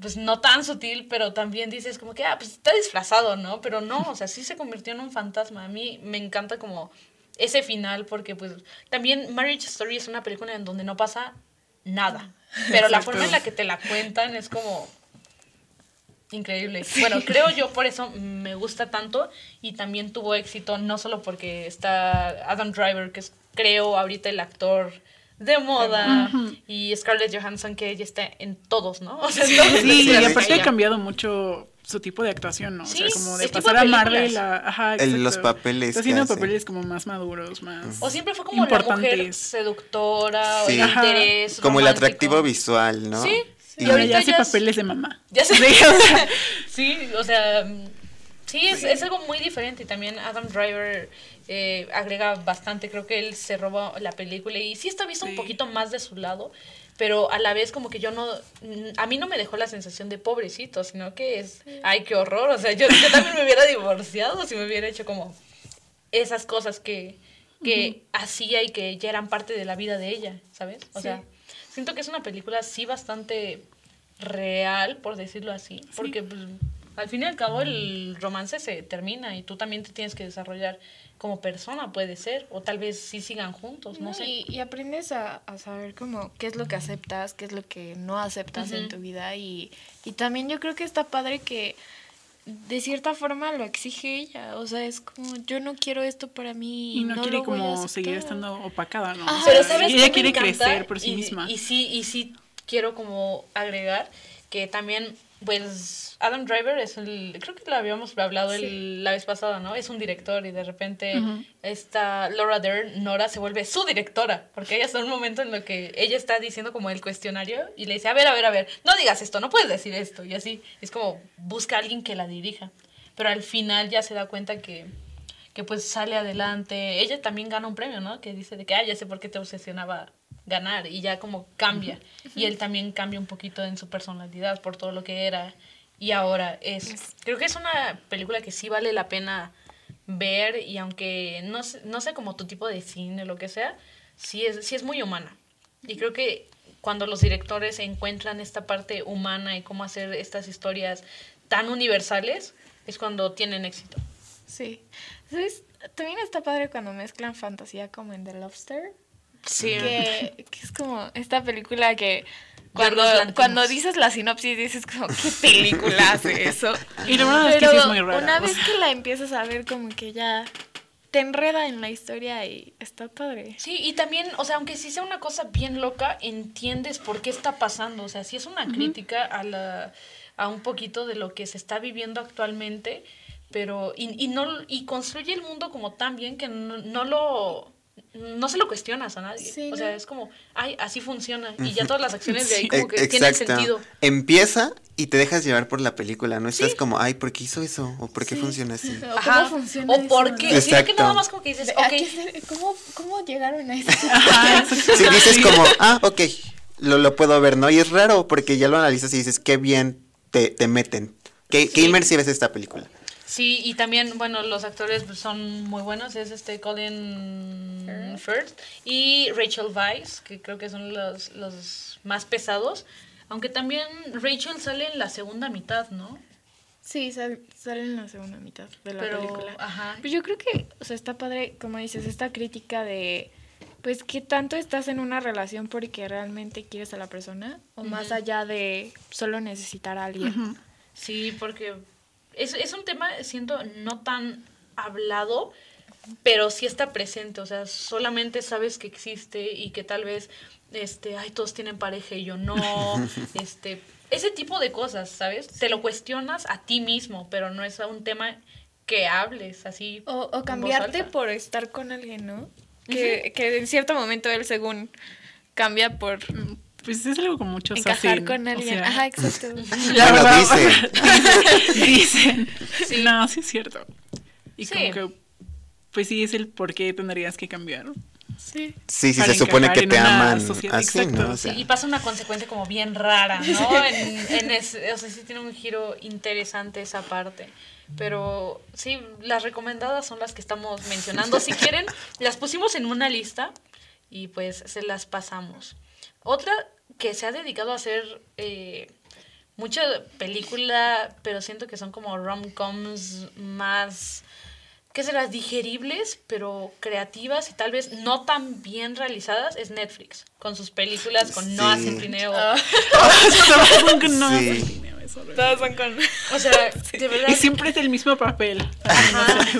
pues no tan sutil, pero también dices como que, ah, pues está disfrazado, ¿no? Pero no, o sea, sí se convirtió en un fantasma. A mí me encanta como ese final porque pues también Marriage Story es una película en donde no pasa nada. (laughs) Pero la forma en la que te la cuentan es como increíble. Bueno, creo yo por eso me gusta tanto y también tuvo éxito no solo porque está Adam Driver, que es creo ahorita el actor de moda y Scarlett Johansson que ella está en todos, ¿no? (laughs) O sea, Sí, y aparte ha cambiar mucho su tipo de actuación, ¿no? o sea, Sí, como de pasar de a Marvel a... Ajá, El- los papeles Está haciendo papeles como más maduros, más... O siempre fue como la mujer importantes. seductora o Sí. el Ajá. interés Como el atractivo visual, ¿no? Sí, Y y ahora ahorita ya hace ya es- papeles de mamá. Ya sé. (laughs) Sí, o sea, (laughs) sí, o sea, sí, es, es algo muy diferente. Y también Adam Driver eh, agrega bastante. Creo que él se roba la película y sí está visto un Sí. poquito más de su lado. Pero a la vez como que yo no, mm, a mí no me dejó la sensación de pobrecito, sino que es, ay, qué horror. O sea, yo, yo también me hubiera divorciado si me hubiera hecho como esas cosas que, que hacía y que ya eran parte de la vida de ella, ¿sabes? O sea, siento que es una película sí bastante real, por decirlo así, porque pues, al fin y al cabo el romance se termina y tú también te tienes que desarrollar como persona, puede ser, o tal vez sí sigan juntos, no, No, sé. y, y aprendes a, a saber como qué es lo que aceptas, qué es lo que no aceptas en tu vida y, y también yo creo que está padre que de cierta forma lo exige ella, o sea, es como yo no quiero esto para mí y no, quiere lo voy a como seguir aceptar". estando opacada, ¿no? O Pero sabes ella quiere crecer por sí y, misma. Y sí, y sí quiero como agregar que también, pues, Adam Driver es el, creo que lo habíamos hablado el- la vez pasada, ¿no? Es un director y de repente esta Laura Dern, Nora, se vuelve su directora, porque ella está en un momento en el que ella está diciendo como el cuestionario y le dice, a ver, a ver, a ver, no digas esto, no puedes decir esto, y así, es como busca a alguien que la dirija, pero al final ya se da cuenta que que pues sale adelante. Ella también gana un premio, ¿no? Que dice de que, ah, ya sé por qué te obsesionaba ganar y ya como cambia. Y él también cambia un poquito en su personalidad por todo lo que era y ahora es. Creo que es una película que sí vale la pena ver y aunque no, no sé como tu tipo de cine, lo que sea, sí es, sí es muy humana. Y creo que cuando los directores encuentran esta parte humana y cómo hacer estas historias tan universales, es cuando tienen éxito. Sí. ¿Sabes? También está padre cuando mezclan fantasía como en The Lobster. Sí. Que, que es como esta película que cuando, cuando dices la sinopsis dices como, ¿qué película hace eso? (laughs) Y la verdad es que sí es muy rara. una vez que la empiezas a ver como que ya te enreda en la historia y está padre. Sí, y también, o sea, aunque sí sea una cosa bien loca, entiendes por qué está pasando. O sea, sí es una crítica a la a un poquito de lo que se está viviendo actualmente, pero y, y no y construye el mundo como tan bien que no, no lo no se lo cuestionas a nadie. Sí, o sea, no. es como, ay, así funciona y ya todas las acciones de ahí Sí. como que tienen Exacto. sentido. Empieza y te dejas llevar por la película. No estás como, ay, ¿por qué hizo eso? ¿O por qué funciona así? O Ajá. ¿Cómo funciona o eso, por qué, sino que Exacto. nada más como que dices, ¿A ok, qué se- ¿Cómo, ¿Cómo llegaron a eso? (laughs) Si dices como, ah, ok, lo, lo puedo ver, ¿no? Y es raro porque ya lo analizas y dices, qué bien te, te meten. Qué, qué Sí. inmersiva es esta película. Sí, y también, bueno, los actores pues, son muy buenos. Es este Colin Firth y Rachel Weisz, que creo que son los, los más pesados. Aunque también Rachel sale en la segunda mitad, ¿no? Sí, sal- sale en la segunda mitad de la Pero, película. ajá. Pues yo creo que, o sea, está padre, como dices, esta crítica de, pues, ¿qué tanto estás en una relación porque realmente quieres a la persona? O más allá de solo necesitar a alguien. Sí, porque es, es un tema, siento, no tan hablado, pero sí está presente. O sea, solamente sabes que existe y que tal vez, este, ay, todos tienen pareja y yo no. (laughs) este, ese tipo de cosas, ¿sabes? Te lo cuestionas a ti mismo, pero no es un tema que hables así. O, o cambiarte por estar con alguien, ¿no? que, que en cierto momento él, según, cambia por Pues es algo con mucho encajar sazón, con o alguien. sea, Ajá, exacto. (laughs) La Bueno, verdad, dice. (laughs) dicen. No, sí es cierto. Y Sí. como que, pues sí es el por qué tendrías que cambiar. sí. Sí, sí, se supone que te aman sociedad, así, exacto. ¿no? O Sí, y pasa una consecuencia como bien rara, ¿no? (laughs) En, en ese- o sea, sí tiene un giro interesante esa parte. Pero sí, las recomendadas son las que estamos mencionando. Si quieren, las pusimos en una lista y pues se las pasamos. Otra que se ha dedicado a hacer eh, mucha película, pero siento que son como rom-coms más ¿qué será? Digeribles, pero creativas y tal vez no tan bien realizadas, es Netflix, con sus películas, con (laughs) Noah Sí. Centineo. Todas son no, Sí. Es horrible. Todos son con... O sea, (laughs) de verdad. Y siempre es el mismo papel. Ajá. (laughs)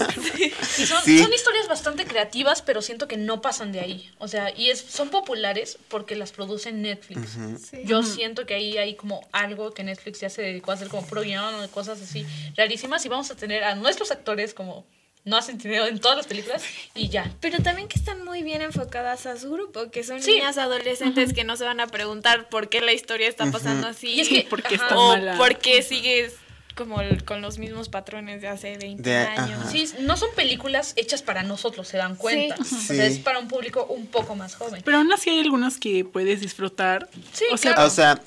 Y son, Sí. son historias bastante creativas, pero siento que no pasan de ahí. O sea, y es, son populares porque las produce Netflix. Yo siento que ahí hay como algo que Netflix ya se dedicó a hacer como pro guion o cosas así rarísimas y vamos a tener a nuestros actores como no hacen dinero en todas las películas y ya. Pero también que están muy bien enfocadas a su grupo, que son Sí. niñas adolescentes que no se van a preguntar por qué la historia está pasando así. Y es que- ¿Por qué está o mala? por qué sigues como el- con los mismos patrones de hace 20 De- años. ajá. Sí, no son películas hechas para nosotros, se dan cuenta. Sí. O sea, Sí. es para un público un poco más joven. Pero aún así hay algunas que puedes disfrutar. Sí, o sea, claro. O sea,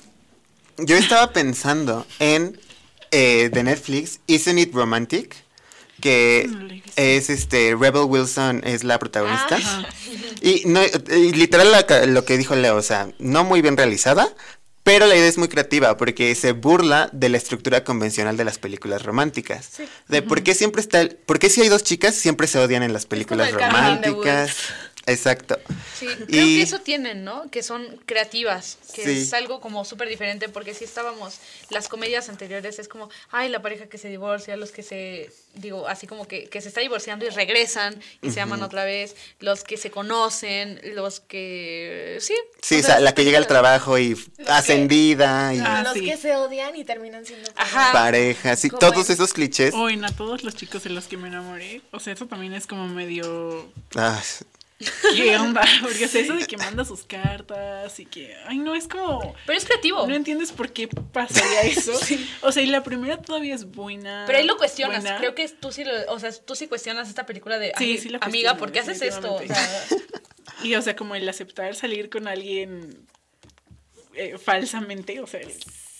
yo estaba pensando en eh, de Netflix, Isn't It Romantic? Que es este, Rebel Wilson es la protagonista. Ajá. Y, no, y literal la- lo que dijo Leo, o sea, no muy bien realizada, pero la idea es muy creativa porque se burla de la estructura convencional de las películas románticas. De por qué siempre está, el- por qué si hay dos chicas siempre se odian en las películas románticas. Exacto. Sí, creo Y- que eso tienen, ¿no? Que son creativas, que Sí. es algo como súper diferente, porque si estábamos, las comedias anteriores es como, ay, la pareja que se divorcia, los que se, digo, así como que, que se está divorciando y regresan y se aman otra vez, los que se conocen, los que, sí. Sí, o sea, la que llega al trabajo y ascendida y Ah, los sí. que se odian y terminan siendo Ajá. pareja, sí, todos en- esos clichés. O en a todos los chicos de los que me enamoré. O sea, eso también es como medio. Ah, (laughs) ¿Qué onda? (laughs) (laughs) Porque o sea, eso de que manda sus cartas y que. Ay, no, es como. Pero es creativo. No entiendes por qué pasaría eso. O sea, y la primera todavía es buena. Pero ahí lo cuestionas. buena. Creo que tú sí, lo- o sea, tú sí cuestionas esta película de, Sí, "Ay, sí la amiga, ¿por qué haces esto? O sea, definitivamente. Y o sea, como el aceptar salir con alguien eh, falsamente, o sea,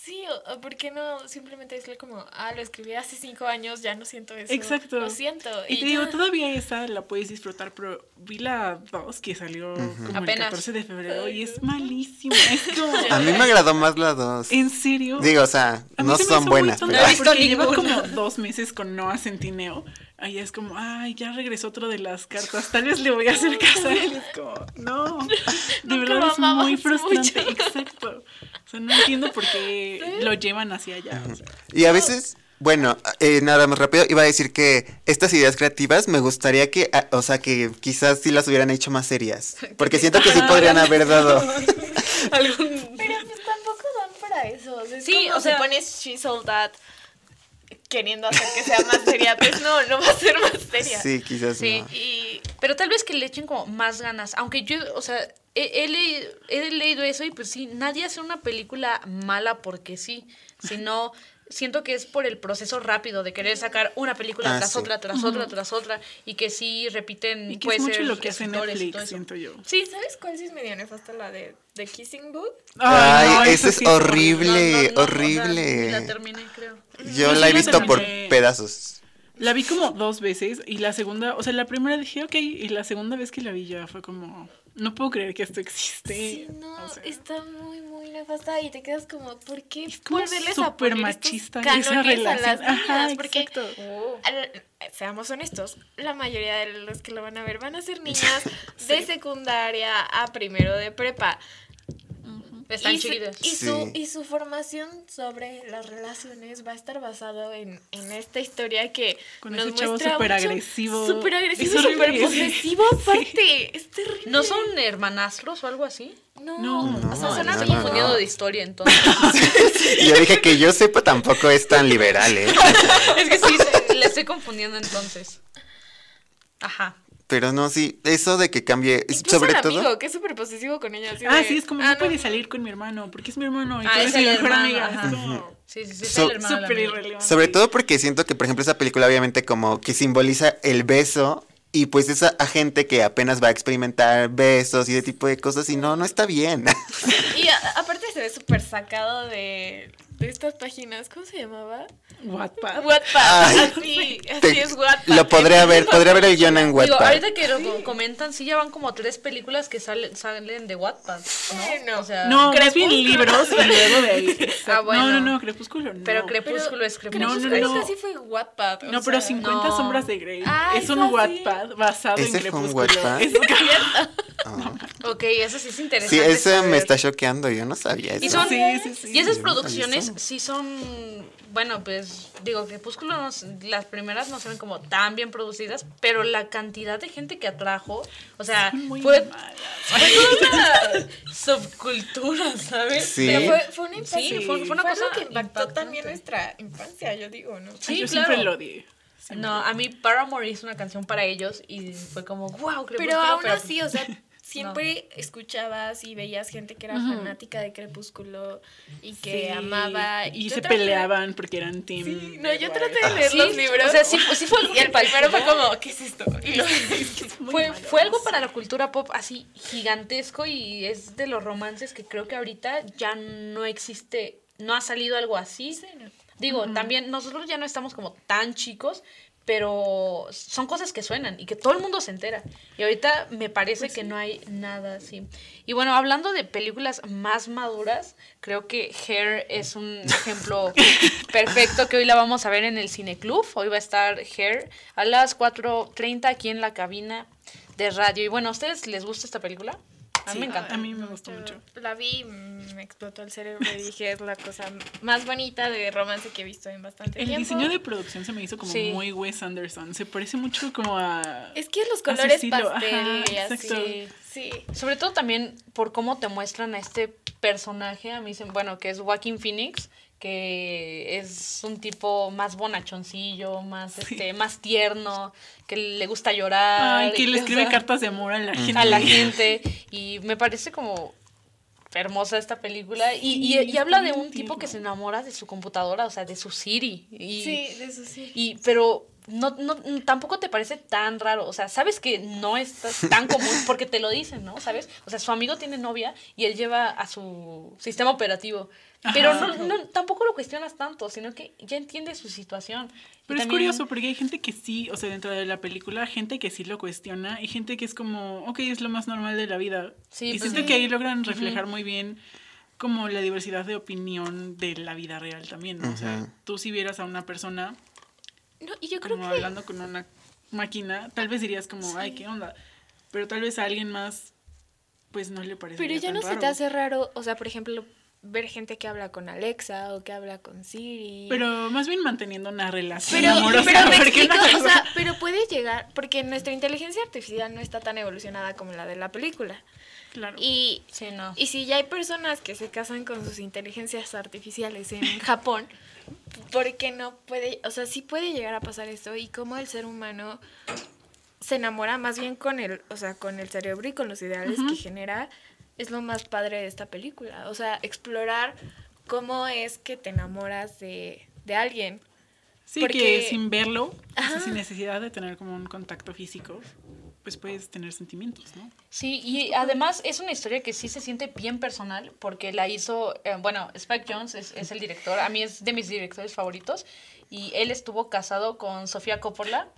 Sí, o, o ¿por qué no simplemente decirle como, ah, lo escribí hace cinco años, ya no siento eso? Exacto. Lo siento. Y te digo, ya. todavía esa la puedes disfrutar, pero vi la 2 que salió como el Apenas. 14 de febrero y es malísima. Es (laughs) como, A mí me agradó más la dos. ¿En serio? Digo, o sea, no se son buenas, pero... No he visto porque lleva como dos meses con Noah Centineo. Ahí es como, ay, ya regresó otro de las cartas. Tal vez le voy a hacer caso a él. Es como, no. De Nunca verdad lo es muy frustrante. mucho. Exacto. O sea, no entiendo por qué lo llevan hacia allá. o sea. Y a veces, bueno, eh, nada más rápido, iba a decir que estas ideas creativas me gustaría que, ah, o sea, que quizás sí las hubieran hecho más serias. (laughs) Porque siento que sí podrían haber dado. (laughs) Algún- Pero pues tampoco dan para eso. O sea, es Sí, como o sea- si pones She Sold That queriendo hacer que sea más seria, pues no, no va a ser más seria. Sí, quizás Sí. no. Y Pero tal vez que le echen como más ganas. Aunque yo, o sea, he, he leído, he leído eso y pues sí, nadie hace una película mala porque sí. Sino siento que es por el proceso rápido de querer sacar una película Ah, tras sí. otra, tras otra, tras otra. Y que sí repiten. Y que puede es mucho ser lo que hace Netflix, siento yo. Sí, ¿sabes cuál sí es medio nefasta? La de The Kissing Booth. Ay, no, eso es sí horrible. No, no, no, o sea, horrible. la terminé, creo. Yo Yo la he visto por pedazos. La vi como dos veces y la segunda, o sea, la primera dije, ok, y la segunda vez que la vi ya fue como, no puedo creer que esto existe. Sí, no, O sea, está muy, muy nefasta y te quedas como, ¿por qué Es como súper machista esa cánones a las relación. niñas? Ajá, porque, exacto. al- seamos honestos, la mayoría de los que lo van a ver van a ser (laughs) niñas de secundaria a primero de prepa. Están y su, chiquitas. y, su, Sí. y su formación sobre las relaciones va a estar basado en, en esta historia que Con nos ese chavo muestra súper mucho- agresivo. Súper agresivo, Es súper posesivo (laughs) aparte. Es terrible. ¿No son hermanastros o algo así? No, No, O sea, No, suena no, no, confundido no. de historia entonces. (laughs) Yo dije que yo sepa tampoco es tan liberal, ¿eh? (laughs) es que sí, se- le estoy confundiendo entonces. Ajá. Pero no, sí, eso de que cambie, Incluso sobre el todo... amigo, que es súper posesivo con ella. así Ah, de, sí, es como, "Ah, no puedes salir con mi hermano, porque es mi hermano y Ah, tú eres mi mejor hermano, amiga. Sí, sí, sí, es So- el hermano súper irrelevante. Sobre todo porque siento que, por ejemplo, esa película obviamente como que simboliza el beso y pues esa a gente que apenas va a experimentar besos y ese tipo de cosas y no, no está bien. Y a- aparte se ve súper sacado de, de estas páginas. ¿Cómo se llamaba? Wattpad. Wattpad. Ay. así, así es Wattpad. Lo podría ver, podría ver el guion en Digo, Wattpad. ahorita que lo co- comentan, sí ya van como tres películas que salen, salen de Wattpad, ¿no? Bueno. O sea, No, más bien Crepúsculo. libros y luego de ahí. (laughs) Ah, bueno. No, no, no, Crepúsculo no. pero Crepúsculo es Crepúsculo. No, no, Crepúsculo no. casi fue Wattpad. No, pero sea, 50 no. sombras de Grey. Ah, es un sí. Wattpad basado en ¿Ese fue un Crepúsculo. Wattpad? Es (laughs) Ok, eso sí es interesante. Sí, eso me está choqueando, yo no sabía eso. Y son, Sí, sí, sí. y esas no producciones sí son, bueno, pues digo, Crepúsculo, no las primeras no se ven como tan bien producidas, pero la cantidad de gente que atrajo, o sea, Muy fue, fue una subcultura, ¿sabes? Sí. De- Fue, fue una Sí, infancia. fue, fue una Fue cosa que impactó impactante. también nuestra infancia, yo digo, ¿no? Sí, Yo claro. siempre lo odié. No, a mí Paramore hizo una canción para ellos y fue como, wow, Crepúsculo. Pero aún así, o sea, siempre No. escuchabas y veías gente que era fanática de Crepúsculo y que Sí, amaba. Y se traté- peleaban porque eran team. Sí, no, yo traté de leer Sí, los libros. o sea, sí, sí fue (laughs) algo Y el primero fue como, ¿qué es esto? (laughs) Y lo (laughs) Muy Fue, fue algo para la cultura pop así gigantesco y es de los romances que creo que ahorita ya no existe, no ha salido algo así. Digo, también nosotros ya no estamos como tan chicos, pero son cosas que suenan y que todo el mundo se entera. Y ahorita me parece que no hay nada así. Y bueno, hablando de películas más maduras, creo que Hair es un ejemplo (laughs) perfecto que hoy la vamos a ver en el Cineclub. Hoy va a estar Hair a las 4.30 aquí en la cabina de radio. Y bueno, ¿a ustedes les gusta esta película? A mí me encanta. A mí me gustó Yo mucho. La vi, me explotó el cerebro y dije, es la cosa más bonita de romance que he visto en bastante El tiempo. diseño de producción se me hizo como Sí. muy Wes Anderson. Se parece mucho como a. Es que los colores pastel ajá, y así. Sí. Sobre todo también por cómo te muestran a este personaje, a mí se, bueno, que es Joaquin Phoenix, que es un tipo más bonachoncillo, más este, más tierno, que le gusta llorar. Ay, que y le escribe sea, cartas de amor a la gente. a la gente. Y me parece como hermosa esta película. Y, y- Sí, y habla de un tipo que se enamora de su computadora, o sea, de su Siri. Y, Sí, de eso sí. y, pero no, no, tampoco te parece tan raro. O sea, sabes que no es tan común porque te lo dicen, ¿no? ¿Sabes? O sea, su amigo tiene novia y él lleva a su sistema operativo. Pero no, no, tampoco lo cuestionas tanto, sino que ya entiendes su situación. Pero es curioso porque hay gente que sí, o sea, dentro de la película, gente que sí lo cuestiona y gente que es como, ok, es lo más normal de la vida. Sí, y pues siento que ahí logran reflejar muy bien como la diversidad de opinión de la vida real también, ¿no? O sea, tú si vieras a una persona no, y yo creo como hablando con una máquina, tal vez dirías como, ay, ¿qué onda? Pero tal vez a alguien más, pues no le parece. Pero ya no se te hace raro, o sea, por ejemplo, ver gente que habla con Alexa o que habla con Siri. Pero más bien manteniendo una relación pero, amorosa. Pero, o sea, pero puede llegar, porque nuestra inteligencia artificial no está tan evolucionada como la de la película. Claro. Y, sí, no. y si ya hay personas que se casan con sus inteligencias artificiales en (laughs) Japón, ¿por qué no puede, o sea, sí puede llegar a pasar esto y cómo el ser humano se enamora más bien con el, o sea, con el cerebro y con los ideales que genera, es lo más padre de esta película. O sea, explorar cómo es que te enamoras de, de alguien. Sí, que sin verlo, sin necesidad de tener como un contacto físico, pues puedes tener sentimientos, ¿no? Sí, y además es una historia que sí se siente bien personal porque la hizo, eh, bueno, Spike Jones es, es, el director, a mí es de mis directores favoritos y él estuvo casado con Sofía Coppola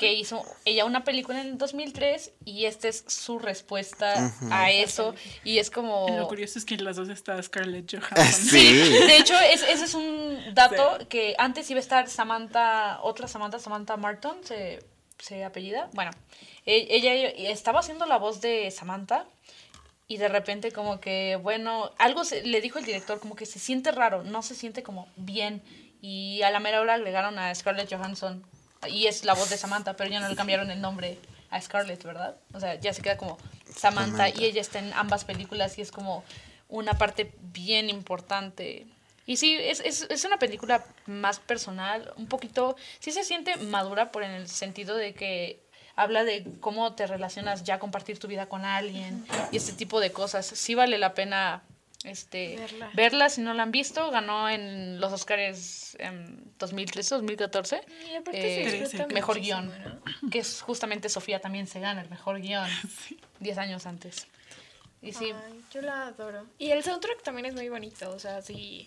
que hizo ella una película en el 2003 y esta es su respuesta a eso. Y es como... lo curioso es que en las dos está Scarlett Johansson. (laughs) Sí, de hecho ese es un dato que antes iba a estar Samantha, otra Samantha, Samantha Martin, se, se apellida, bueno, e, ella estaba haciendo la voz de Samantha y de repente como que, bueno, algo le dijo el director, como que se siente raro, no se siente como bien. Y a la mera hora agregaron a Scarlett Johansson y es la voz de Samantha, pero ya no le cambiaron el nombre a Scarlett, ¿verdad? O sea, ya se queda como Samantha, y ella está en ambas películas y es como una parte bien importante. Y sí, es, es, es, una película más personal, un poquito, sí se siente madura por en el sentido de que habla de cómo te relacionas ya compartir tu vida con alguien y este tipo de cosas. Sí vale la pena este verla. si no la han visto. Ganó en los Oscars en 2013, 2014. Eh, mejor guion, que es justamente Sofía también se gana el mejor guion (laughs) 10 años antes. Y sí. yo la adoro. Y el soundtrack también es muy bonito, o sea, sí,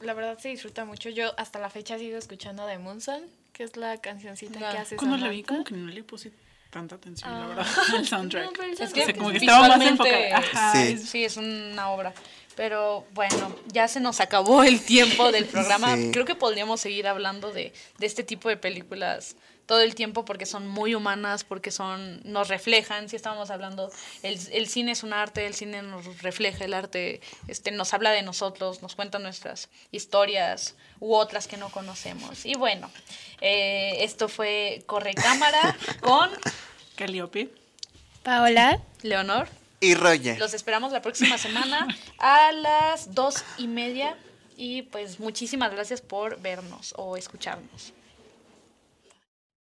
la verdad se disfruta mucho. Yo hasta la fecha sigo escuchando de Moonson que es la cancioncita que hace Cuando la vi como que no le puse tanta atención, la ah. verdad, (laughs) al soundtrack. es que como que estaba más enfocada. sí. sí, es una obra. Pero bueno, ya se nos acabó el tiempo del programa. Creo que podríamos seguir hablando de, de este tipo de películas todo el tiempo porque son muy humanas, porque son nos reflejan, si estamos hablando, el, el, cine es un arte, el cine nos refleja, el arte este, nos habla de nosotros, nos cuenta nuestras historias u otras que no conocemos. Y bueno, eh, esto fue Corre Cámara (laughs) con Calliope, Paola, Leonor y Roger. Los esperamos la próxima semana a las dos y media y pues muchísimas gracias por vernos o escucharnos.